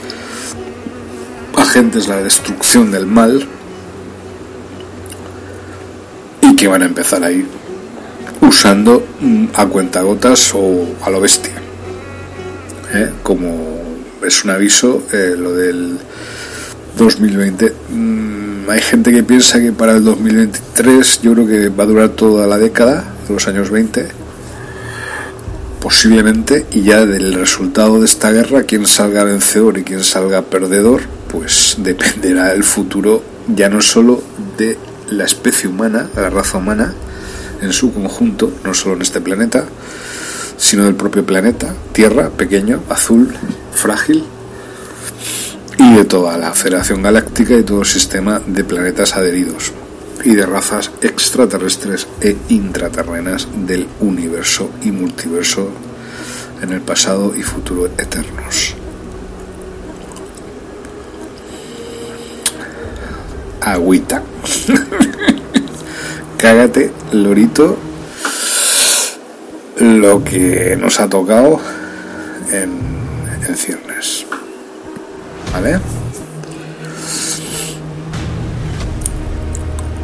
agentes de la destrucción del mal y que van a empezar ahí usando mm, a cuentagotas o a lo bestia. ¿eh? Como es un aviso, eh, lo del 2020. Mm, hay gente que piensa que para el 2023 yo creo que va a durar toda la década de los años 20. Posiblemente, y ya del resultado de esta guerra, quién salga vencedor y quién salga perdedor, pues dependerá el futuro ya no solo de la especie humana, la raza humana, en su conjunto, no solo en este planeta, sino del propio planeta, Tierra, pequeño, azul, frágil, y de toda la Federación Galáctica y todo el sistema de planetas adheridos y de razas extraterrestres e intraterrenas del universo y multiverso en el pasado y futuro eternos. Agüita. cágate, lorito, lo que nos ha tocado en, en ciernes. ¿Vale?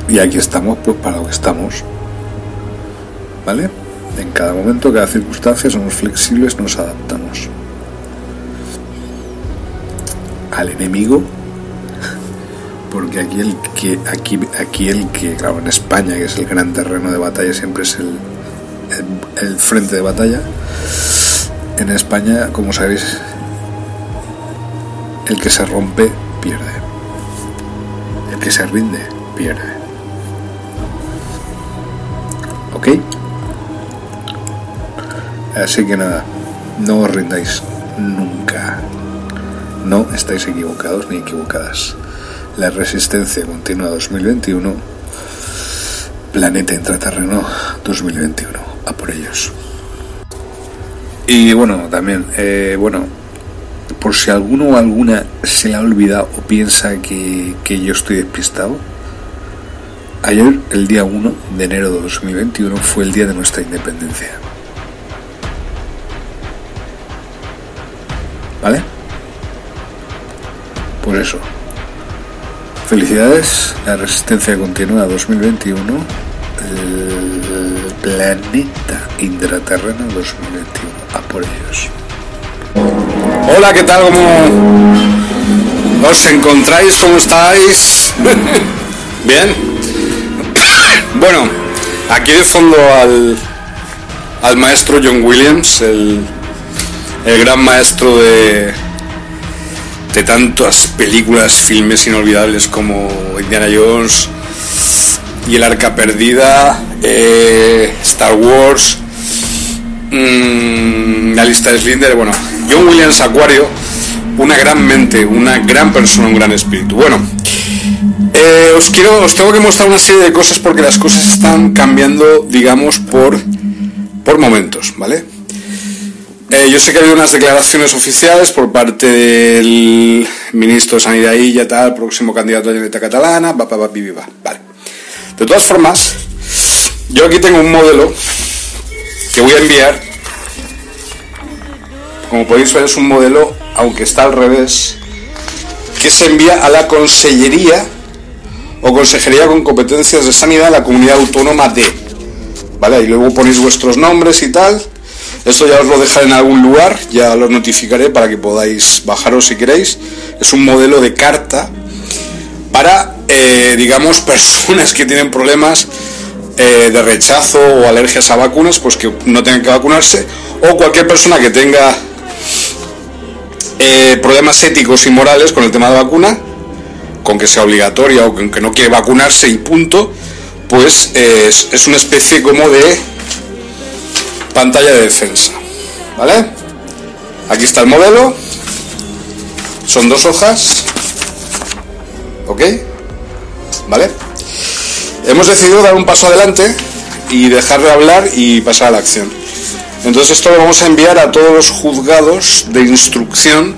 Y aquí estamos, pues para lo que estamos. ¿Vale? En cada momento, cada circunstancia, somos flexibles, nos adaptamos. Al enemigo porque aquí el que aquí aquí el que claro en España que es el gran terreno de batalla siempre es el el frente de batalla. En España, como sabéis, el que se rompe pierde. El que se rinde pierde. ¿Ok? Así que nada, no os rindáis nunca. No estáis equivocados ni equivocadas. La resistencia continua 2021, planeta intraterreno 2021. A por ellos. Y bueno, también, eh, bueno, por si alguno o alguna se ha olvidado o piensa que, yo estoy despistado, ayer, el día 1 de enero de 2021, fue el día de nuestra independencia. ¿Vale? Por eso. Felicidades, la resistencia continúa 2021, el planeta intraterreno 2021. A por ellos. Hola, ¿qué tal? ¿Cómo os encontráis? ¿Cómo estáis? Bien. Bueno, aquí de fondo al, al maestro John Williams, el, el gran maestro de, de tantas películas, filmes inolvidables como Indiana Jones y El Arca Perdida, eh, Star Wars, mmm, la lista de Slinder, bueno, John Williams Acuario, una gran mente, una gran persona, un gran espíritu. Bueno, eh, os quiero, os tengo que mostrar una serie de cosas porque las cosas están cambiando, digamos, por, por momentos, ¿vale? Eh, yo sé que ha habido unas declaraciones oficiales por parte del ministro de Sanidad y ya tal, próximo candidato a la Generalitat Catalana, va, va, va, va, vale. De todas formas, yo aquí tengo un modelo que voy a enviar. Como podéis ver es un modelo, aunque está al revés, que se envía a la Consellería o Consejería con competencias de sanidad de la Comunidad Autónoma de. ¿Vale? Y luego ponéis vuestros nombres y tal. Esto ya os lo dejaré en algún lugar, ya lo notificaré para que podáis bajaros si queréis. Es un modelo de carta para, eh, digamos, personas que tienen problemas eh, de rechazo o alergias a vacunas, pues que no tengan que vacunarse, o cualquier persona que tenga eh, problemas éticos y morales con el tema de vacuna, con que sea obligatoria o con que no quiere vacunarse y punto, pues eh, es, es una especie como de pantalla de defensa. ¿Vale? Aquí está el modelo. Son dos hojas. ¿Ok? ¿Vale? Hemos decidido dar un paso adelante y dejar de hablar y pasar a la acción. Entonces esto lo vamos a enviar a todos los juzgados de instrucción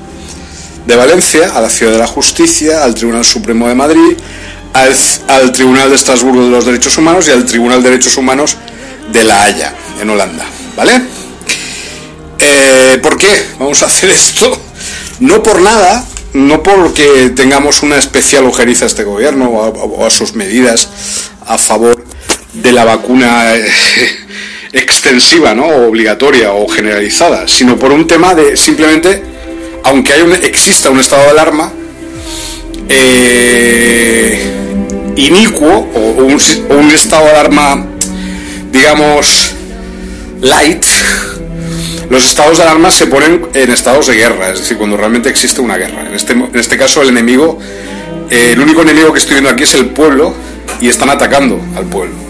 de Valencia, a la Ciudad de la Justicia, al Tribunal Supremo de Madrid, al, al Tribunal de Estrasburgo de los Derechos Humanos y al Tribunal de Derechos Humanos de La Haya, en Holanda. ¿Vale? Eh, ¿Por qué vamos a hacer esto? No por nada, no porque tengamos una especial ojeriza a este gobierno o a, o a sus medidas a favor de la vacuna eh, extensiva, ¿no? Obligatoria o generalizada, sino por un tema de simplemente, aunque hay un, exista un estado de alarma, eh, inicuo o, o un, o un estado de alarma, digamos, light, los estados de alarma se ponen en estados de guerra, es decir, cuando realmente existe una guerra. En este, en este caso, el enemigo, eh, el único enemigo que estoy viendo aquí es el pueblo y están atacando al pueblo.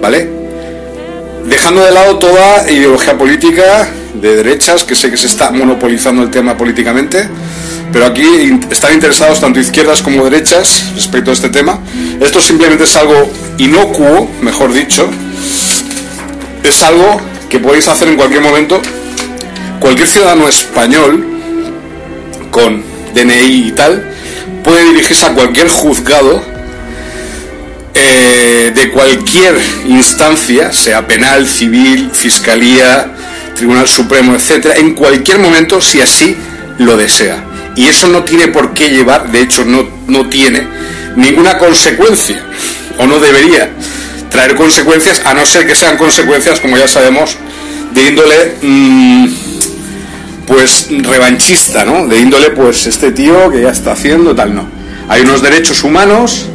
¿Vale? Dejando de lado toda ideología política de derechas, que sé que se está monopolizando el tema políticamente, pero aquí están interesados tanto izquierdas como derechas respecto a este tema. Esto simplemente es algo inocuo, mejor dicho, es algo que podéis hacer en cualquier momento. Cualquier ciudadano español con DNI y tal puede dirigirse a cualquier juzgado eh, de cualquier instancia, sea penal, civil, fiscalía, Tribunal Supremo, etcétera, en cualquier momento si así lo desea. Y eso no tiene por qué llevar, de hecho no, no tiene ninguna consecuencia, o no debería traer consecuencias, a no ser que sean consecuencias, como ya sabemos, de índole mmm, pues revanchista, ¿no? De índole, pues este tío que ya está haciendo tal, no. Hay unos derechos humanos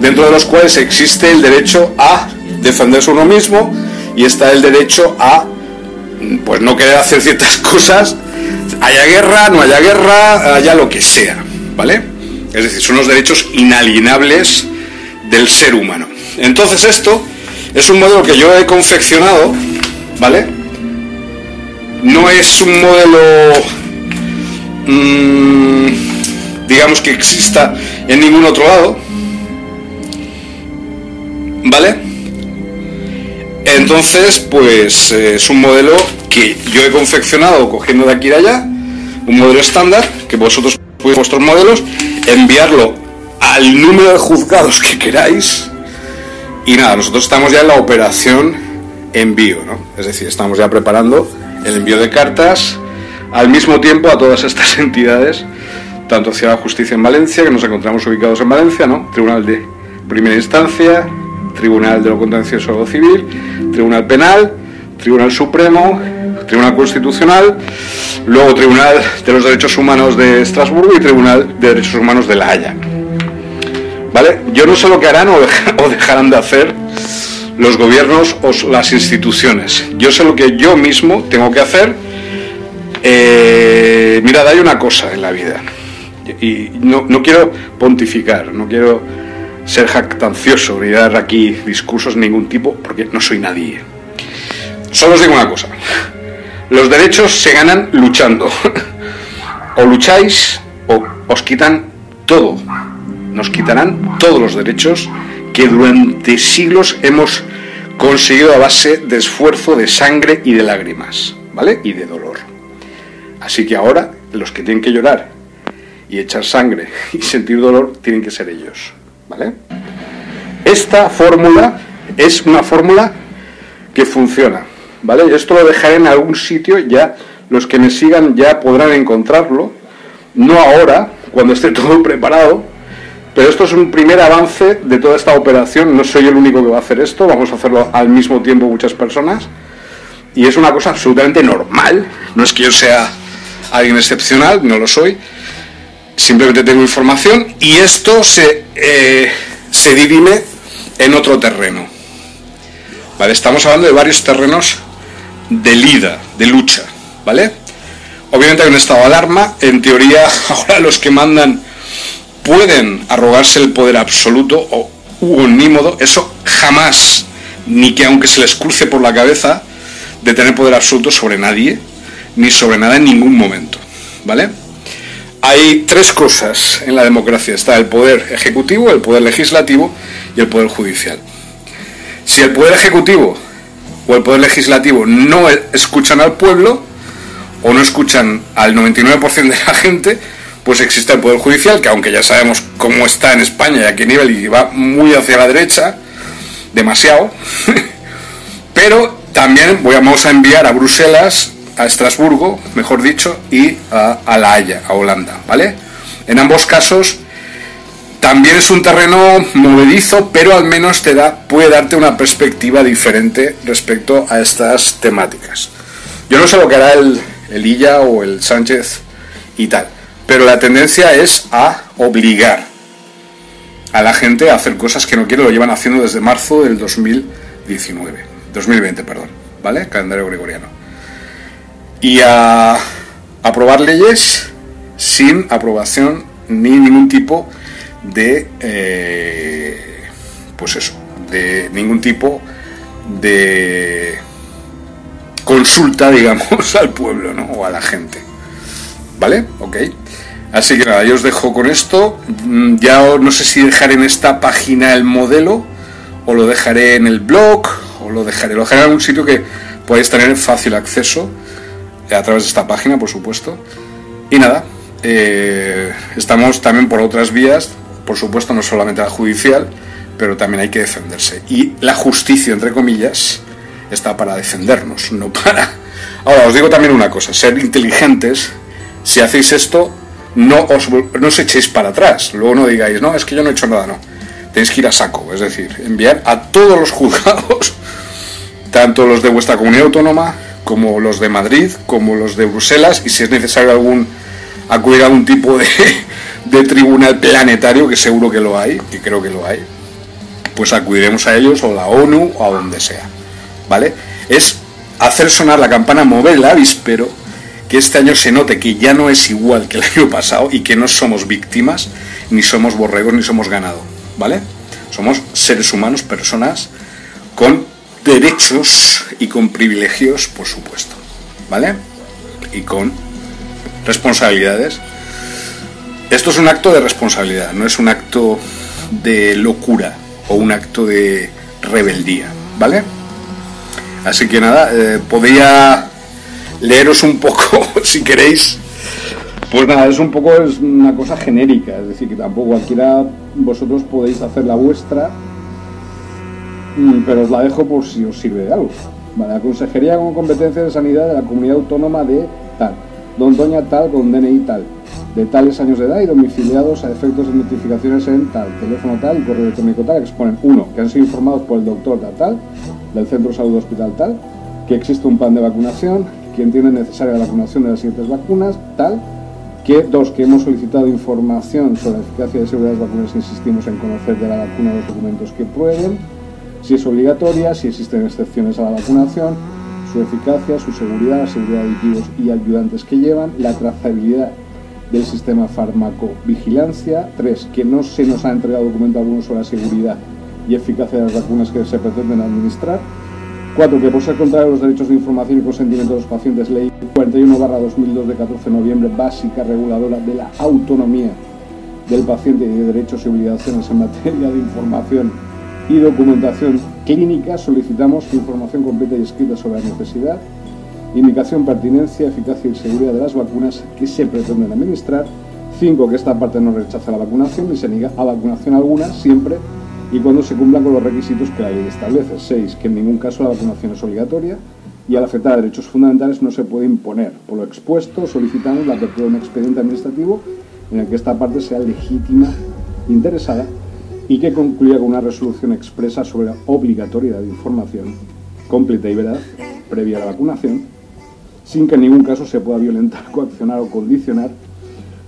dentro de los cuales existe el derecho a defenderse uno mismo y está el derecho a pues no querer hacer ciertas cosas, haya guerra, no haya guerra, haya lo que sea, ¿vale? Es decir, son los derechos inalienables del ser humano. Entonces esto es un modelo que yo he confeccionado, ¿vale? No es un modelo, mm, digamos que exista en ningún otro lado, ¿vale? Entonces, pues eh, es un modelo que yo he confeccionado cogiendo de aquí y de allá, un modelo estándar, que vosotros podéis vuestros modelos, enviarlo al número de juzgados que queráis. Y nada, nosotros estamos ya en la operación envío, ¿no? Es decir, estamos ya preparando el envío de cartas al mismo tiempo a todas estas entidades, tanto hacia la justicia en Valencia, que nos encontramos ubicados en Valencia, ¿no? Tribunal de primera instancia, Tribunal de lo Contencioso Civil, Tribunal Penal, Tribunal Supremo, Tribunal Constitucional, luego Tribunal de los Derechos Humanos de Estrasburgo y Tribunal de Derechos Humanos de La Haya. ¿Vale? Yo no sé lo que harán o dejarán de hacer los gobiernos o las instituciones. Yo sé lo que yo mismo tengo que hacer. Eh, mirad, hay una cosa en la vida. Y no, no quiero pontificar, no quiero ser jactancioso ni dar aquí discursos de ningún tipo, porque no soy nadie. Solo os digo una cosa. Los derechos se ganan luchando. o lucháis o os quitan todo. Nos quitarán todos los derechos que durante siglos hemos conseguido a base de esfuerzo, de sangre y de lágrimas, ¿vale? Y de dolor. Así que ahora los que tienen que llorar y echar sangre y sentir dolor tienen que ser ellos. ¿Vale? Esta fórmula es una fórmula que funciona. ¿Vale? Esto lo dejaré en algún sitio, ya los que me sigan ya podrán encontrarlo. No ahora, cuando esté todo preparado, pero esto es un primer avance de toda esta operación. No soy el único que va a hacer esto, vamos a hacerlo al mismo tiempo muchas personas. Y es una cosa absolutamente normal. No es que yo sea alguien excepcional, no lo soy simplemente tengo información y esto se, eh, se dirime en otro terreno. ¿Vale? Estamos hablando de varios terrenos de lida, de lucha, ¿vale? Obviamente hay un estado de alarma, en teoría ahora los que mandan pueden arrogarse el poder absoluto o ni modo, eso jamás, ni que aunque se les cruce por la cabeza, de tener poder absoluto sobre nadie, ni sobre nada en ningún momento, ¿vale? Hay tres cosas en la democracia. Está el poder ejecutivo, el poder legislativo y el poder judicial. Si el poder ejecutivo o el poder legislativo no escuchan al pueblo o no escuchan al 99% de la gente, pues existe el poder judicial, que aunque ya sabemos cómo está en España y a qué nivel y va muy hacia la derecha, demasiado, pero también vamos a enviar a Bruselas a Estrasburgo, mejor dicho, y a, La Haya, a Holanda, ¿vale? En ambos casos también es un terreno movedizo, pero al menos te da, puede darte una perspectiva diferente respecto a estas temáticas. Yo no sé lo que hará el, el o el Sánchez y tal, pero la tendencia es a obligar a la gente a hacer cosas que no quiere, lo llevan haciendo desde marzo del 2019, 2020, perdón, ¿vale? Calendario gregoriano y a aprobar leyes sin aprobación ni ningún tipo de eh, pues eso de ningún tipo de consulta digamos al pueblo ¿no? o a la gente. Vale ok. Así que nada yo os dejo con esto. Mm, ya no sé si dejaré en esta página el modelo o lo dejaré en el blog o lo dejaré lo dejaré en algún sitio que podáis tener fácil acceso a través de esta página, por supuesto. Y nada, eh, estamos también por otras vías, por supuesto, no solamente la judicial, pero también hay que defenderse. Y la justicia, entre comillas, está para defendernos, no para... Ahora, os digo también una cosa, ser inteligentes, si hacéis esto, no os, no os echéis para atrás, luego no digáis, no, es que yo no he hecho nada, no. Tenéis que ir a saco, es decir, enviar a todos los juzgados, tanto los de vuestra comunidad autónoma como los de Madrid, como los de Bruselas, y si es necesario algún acudir a algún tipo de, de tribunal planetario, que seguro que lo hay, y creo que lo hay, pues acudiremos a ellos o la ONU o a donde sea. ¿Vale? Es hacer sonar la campana, mover el avispero, que este año se note que ya no es igual que el año pasado y que no somos víctimas, ni somos borregos, ni somos ganado. ¿Vale? Somos seres humanos, personas con derechos y con privilegios, por supuesto. ¿Vale? Y con responsabilidades. Esto es un acto de responsabilidad, no es un acto de locura o un acto de rebeldía, ¿vale? Así que nada, eh, podría leeros un poco, si queréis. Pues nada, es un poco es una cosa genérica, es decir, que tampoco cualquiera vosotros podéis hacer la vuestra, pero os la dejo por si os sirve de algo. la Consejería con competencia de sanidad de la comunidad autónoma de tal, don Doña tal con DNI tal. De tales años de edad y domiciliados a efectos de notificaciones en tal, teléfono tal y correo electrónico tal, exponen, uno, que han sido informados por el doctor tal, tal, del centro de salud hospital tal, que existe un plan de vacunación, que entiende necesaria la vacunación de las siguientes vacunas, tal, que dos, que hemos solicitado información sobre la eficacia y seguridad de las vacunas, insistimos en conocer de la vacuna los documentos que prueben, si es obligatoria, si existen excepciones a la vacunación, su eficacia, su seguridad, la seguridad de aditivos y ayudantes que llevan, la trazabilidad del sistema farmacovigilancia. Tres, que no se nos ha entregado documento alguno sobre la seguridad y eficacia de las vacunas que se pretenden administrar. Cuatro, que por ser contrario a los derechos de información y consentimiento de los pacientes, ley 41-2002 de 14 de noviembre, básica reguladora de la autonomía del paciente y de derechos y obligaciones en materia de información y documentación clínica, solicitamos información completa y escrita sobre la necesidad indicación, pertinencia, eficacia y seguridad de las vacunas que se pretenden administrar. 5. Que esta parte no rechaza la vacunación ni se niega a vacunación alguna, siempre y cuando se cumplan con los requisitos que la ley establece. 6. Que en ningún caso la vacunación es obligatoria y al afectar a derechos fundamentales no se puede imponer. Por lo expuesto, solicitamos la apertura de un expediente administrativo en el que esta parte sea legítima, interesada y que concluya con una resolución expresa sobre la obligatoriedad de información completa y veraz previa a la vacunación sin que en ningún caso se pueda violentar, coaccionar o condicionar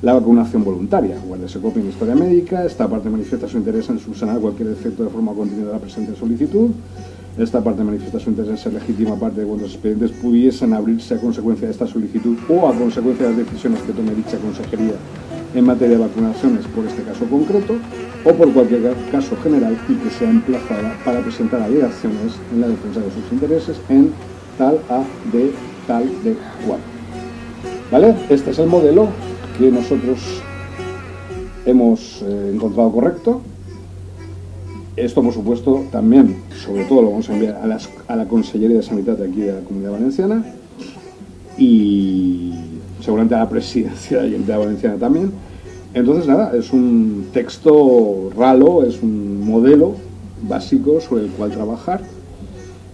la vacunación voluntaria. se copia en historia médica, esta parte manifiesta su interés en subsanar cualquier defecto de forma continua de la presente solicitud, esta parte manifiesta su interés en ser legítima parte de cuantos expedientes pudiesen abrirse a consecuencia de esta solicitud o a consecuencia de las decisiones que tome dicha consejería en materia de vacunaciones por este caso concreto o por cualquier caso general y que sea emplazada para presentar alegaciones en la defensa de sus intereses en tal A, de tal de cual. ¿Vale? Este es el modelo que nosotros hemos eh, encontrado correcto. Esto, por supuesto, también, sobre todo, lo vamos a enviar a, la Consellería de Sanidad de aquí de la Comunidad Valenciana y seguramente a la Presidencia de la Comunidad Valenciana también. Entonces, nada, es un texto ralo, es un modelo básico sobre el cual trabajar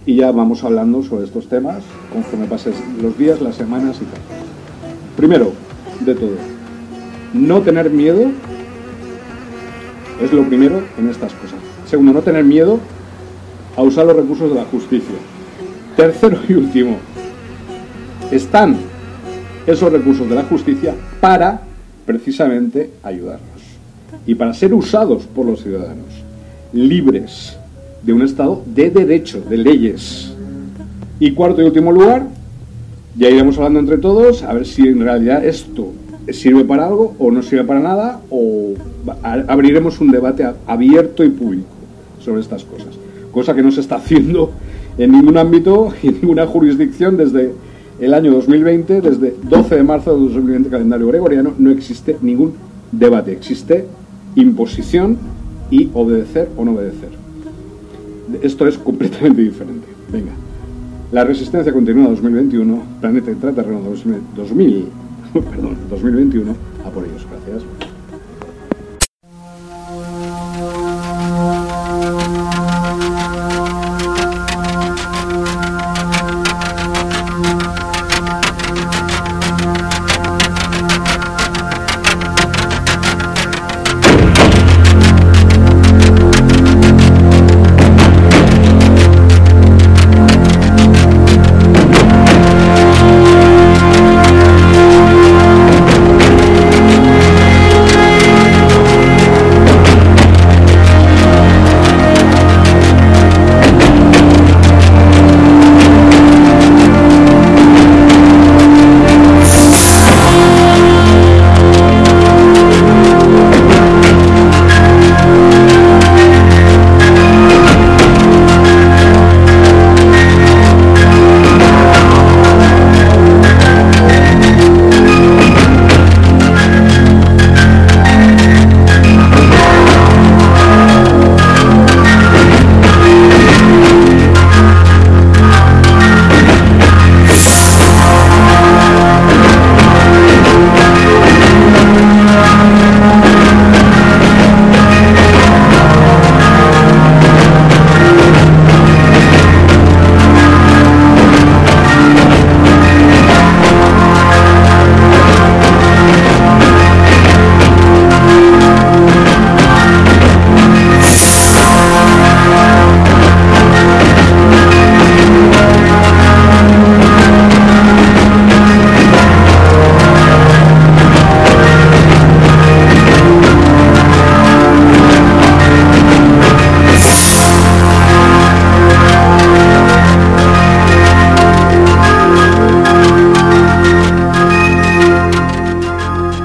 y ya vamos hablando sobre estos temas conforme pasen los días, las semanas y tal. Primero, de todo, no tener miedo es lo primero en estas cosas. Segundo, no tener miedo a usar los recursos de la justicia. Tercero y último, están esos recursos de la justicia para precisamente ayudarnos y para ser usados por los ciudadanos, libres de un Estado de derecho, de leyes. Y cuarto y último lugar, ya iremos hablando entre todos a ver si en realidad esto sirve para algo o no sirve para nada o abriremos un debate abierto y público sobre estas cosas. Cosa que no se está haciendo en ningún ámbito y en ninguna jurisdicción desde el año 2020, desde 12 de marzo de 2020, calendario gregoriano, no existe ningún debate, existe imposición y obedecer o no obedecer. Esto es completamente diferente. Venga. La resistencia continua 2021, planeta y 2000, 2000, perdón, 2021, a por ellos. Gracias.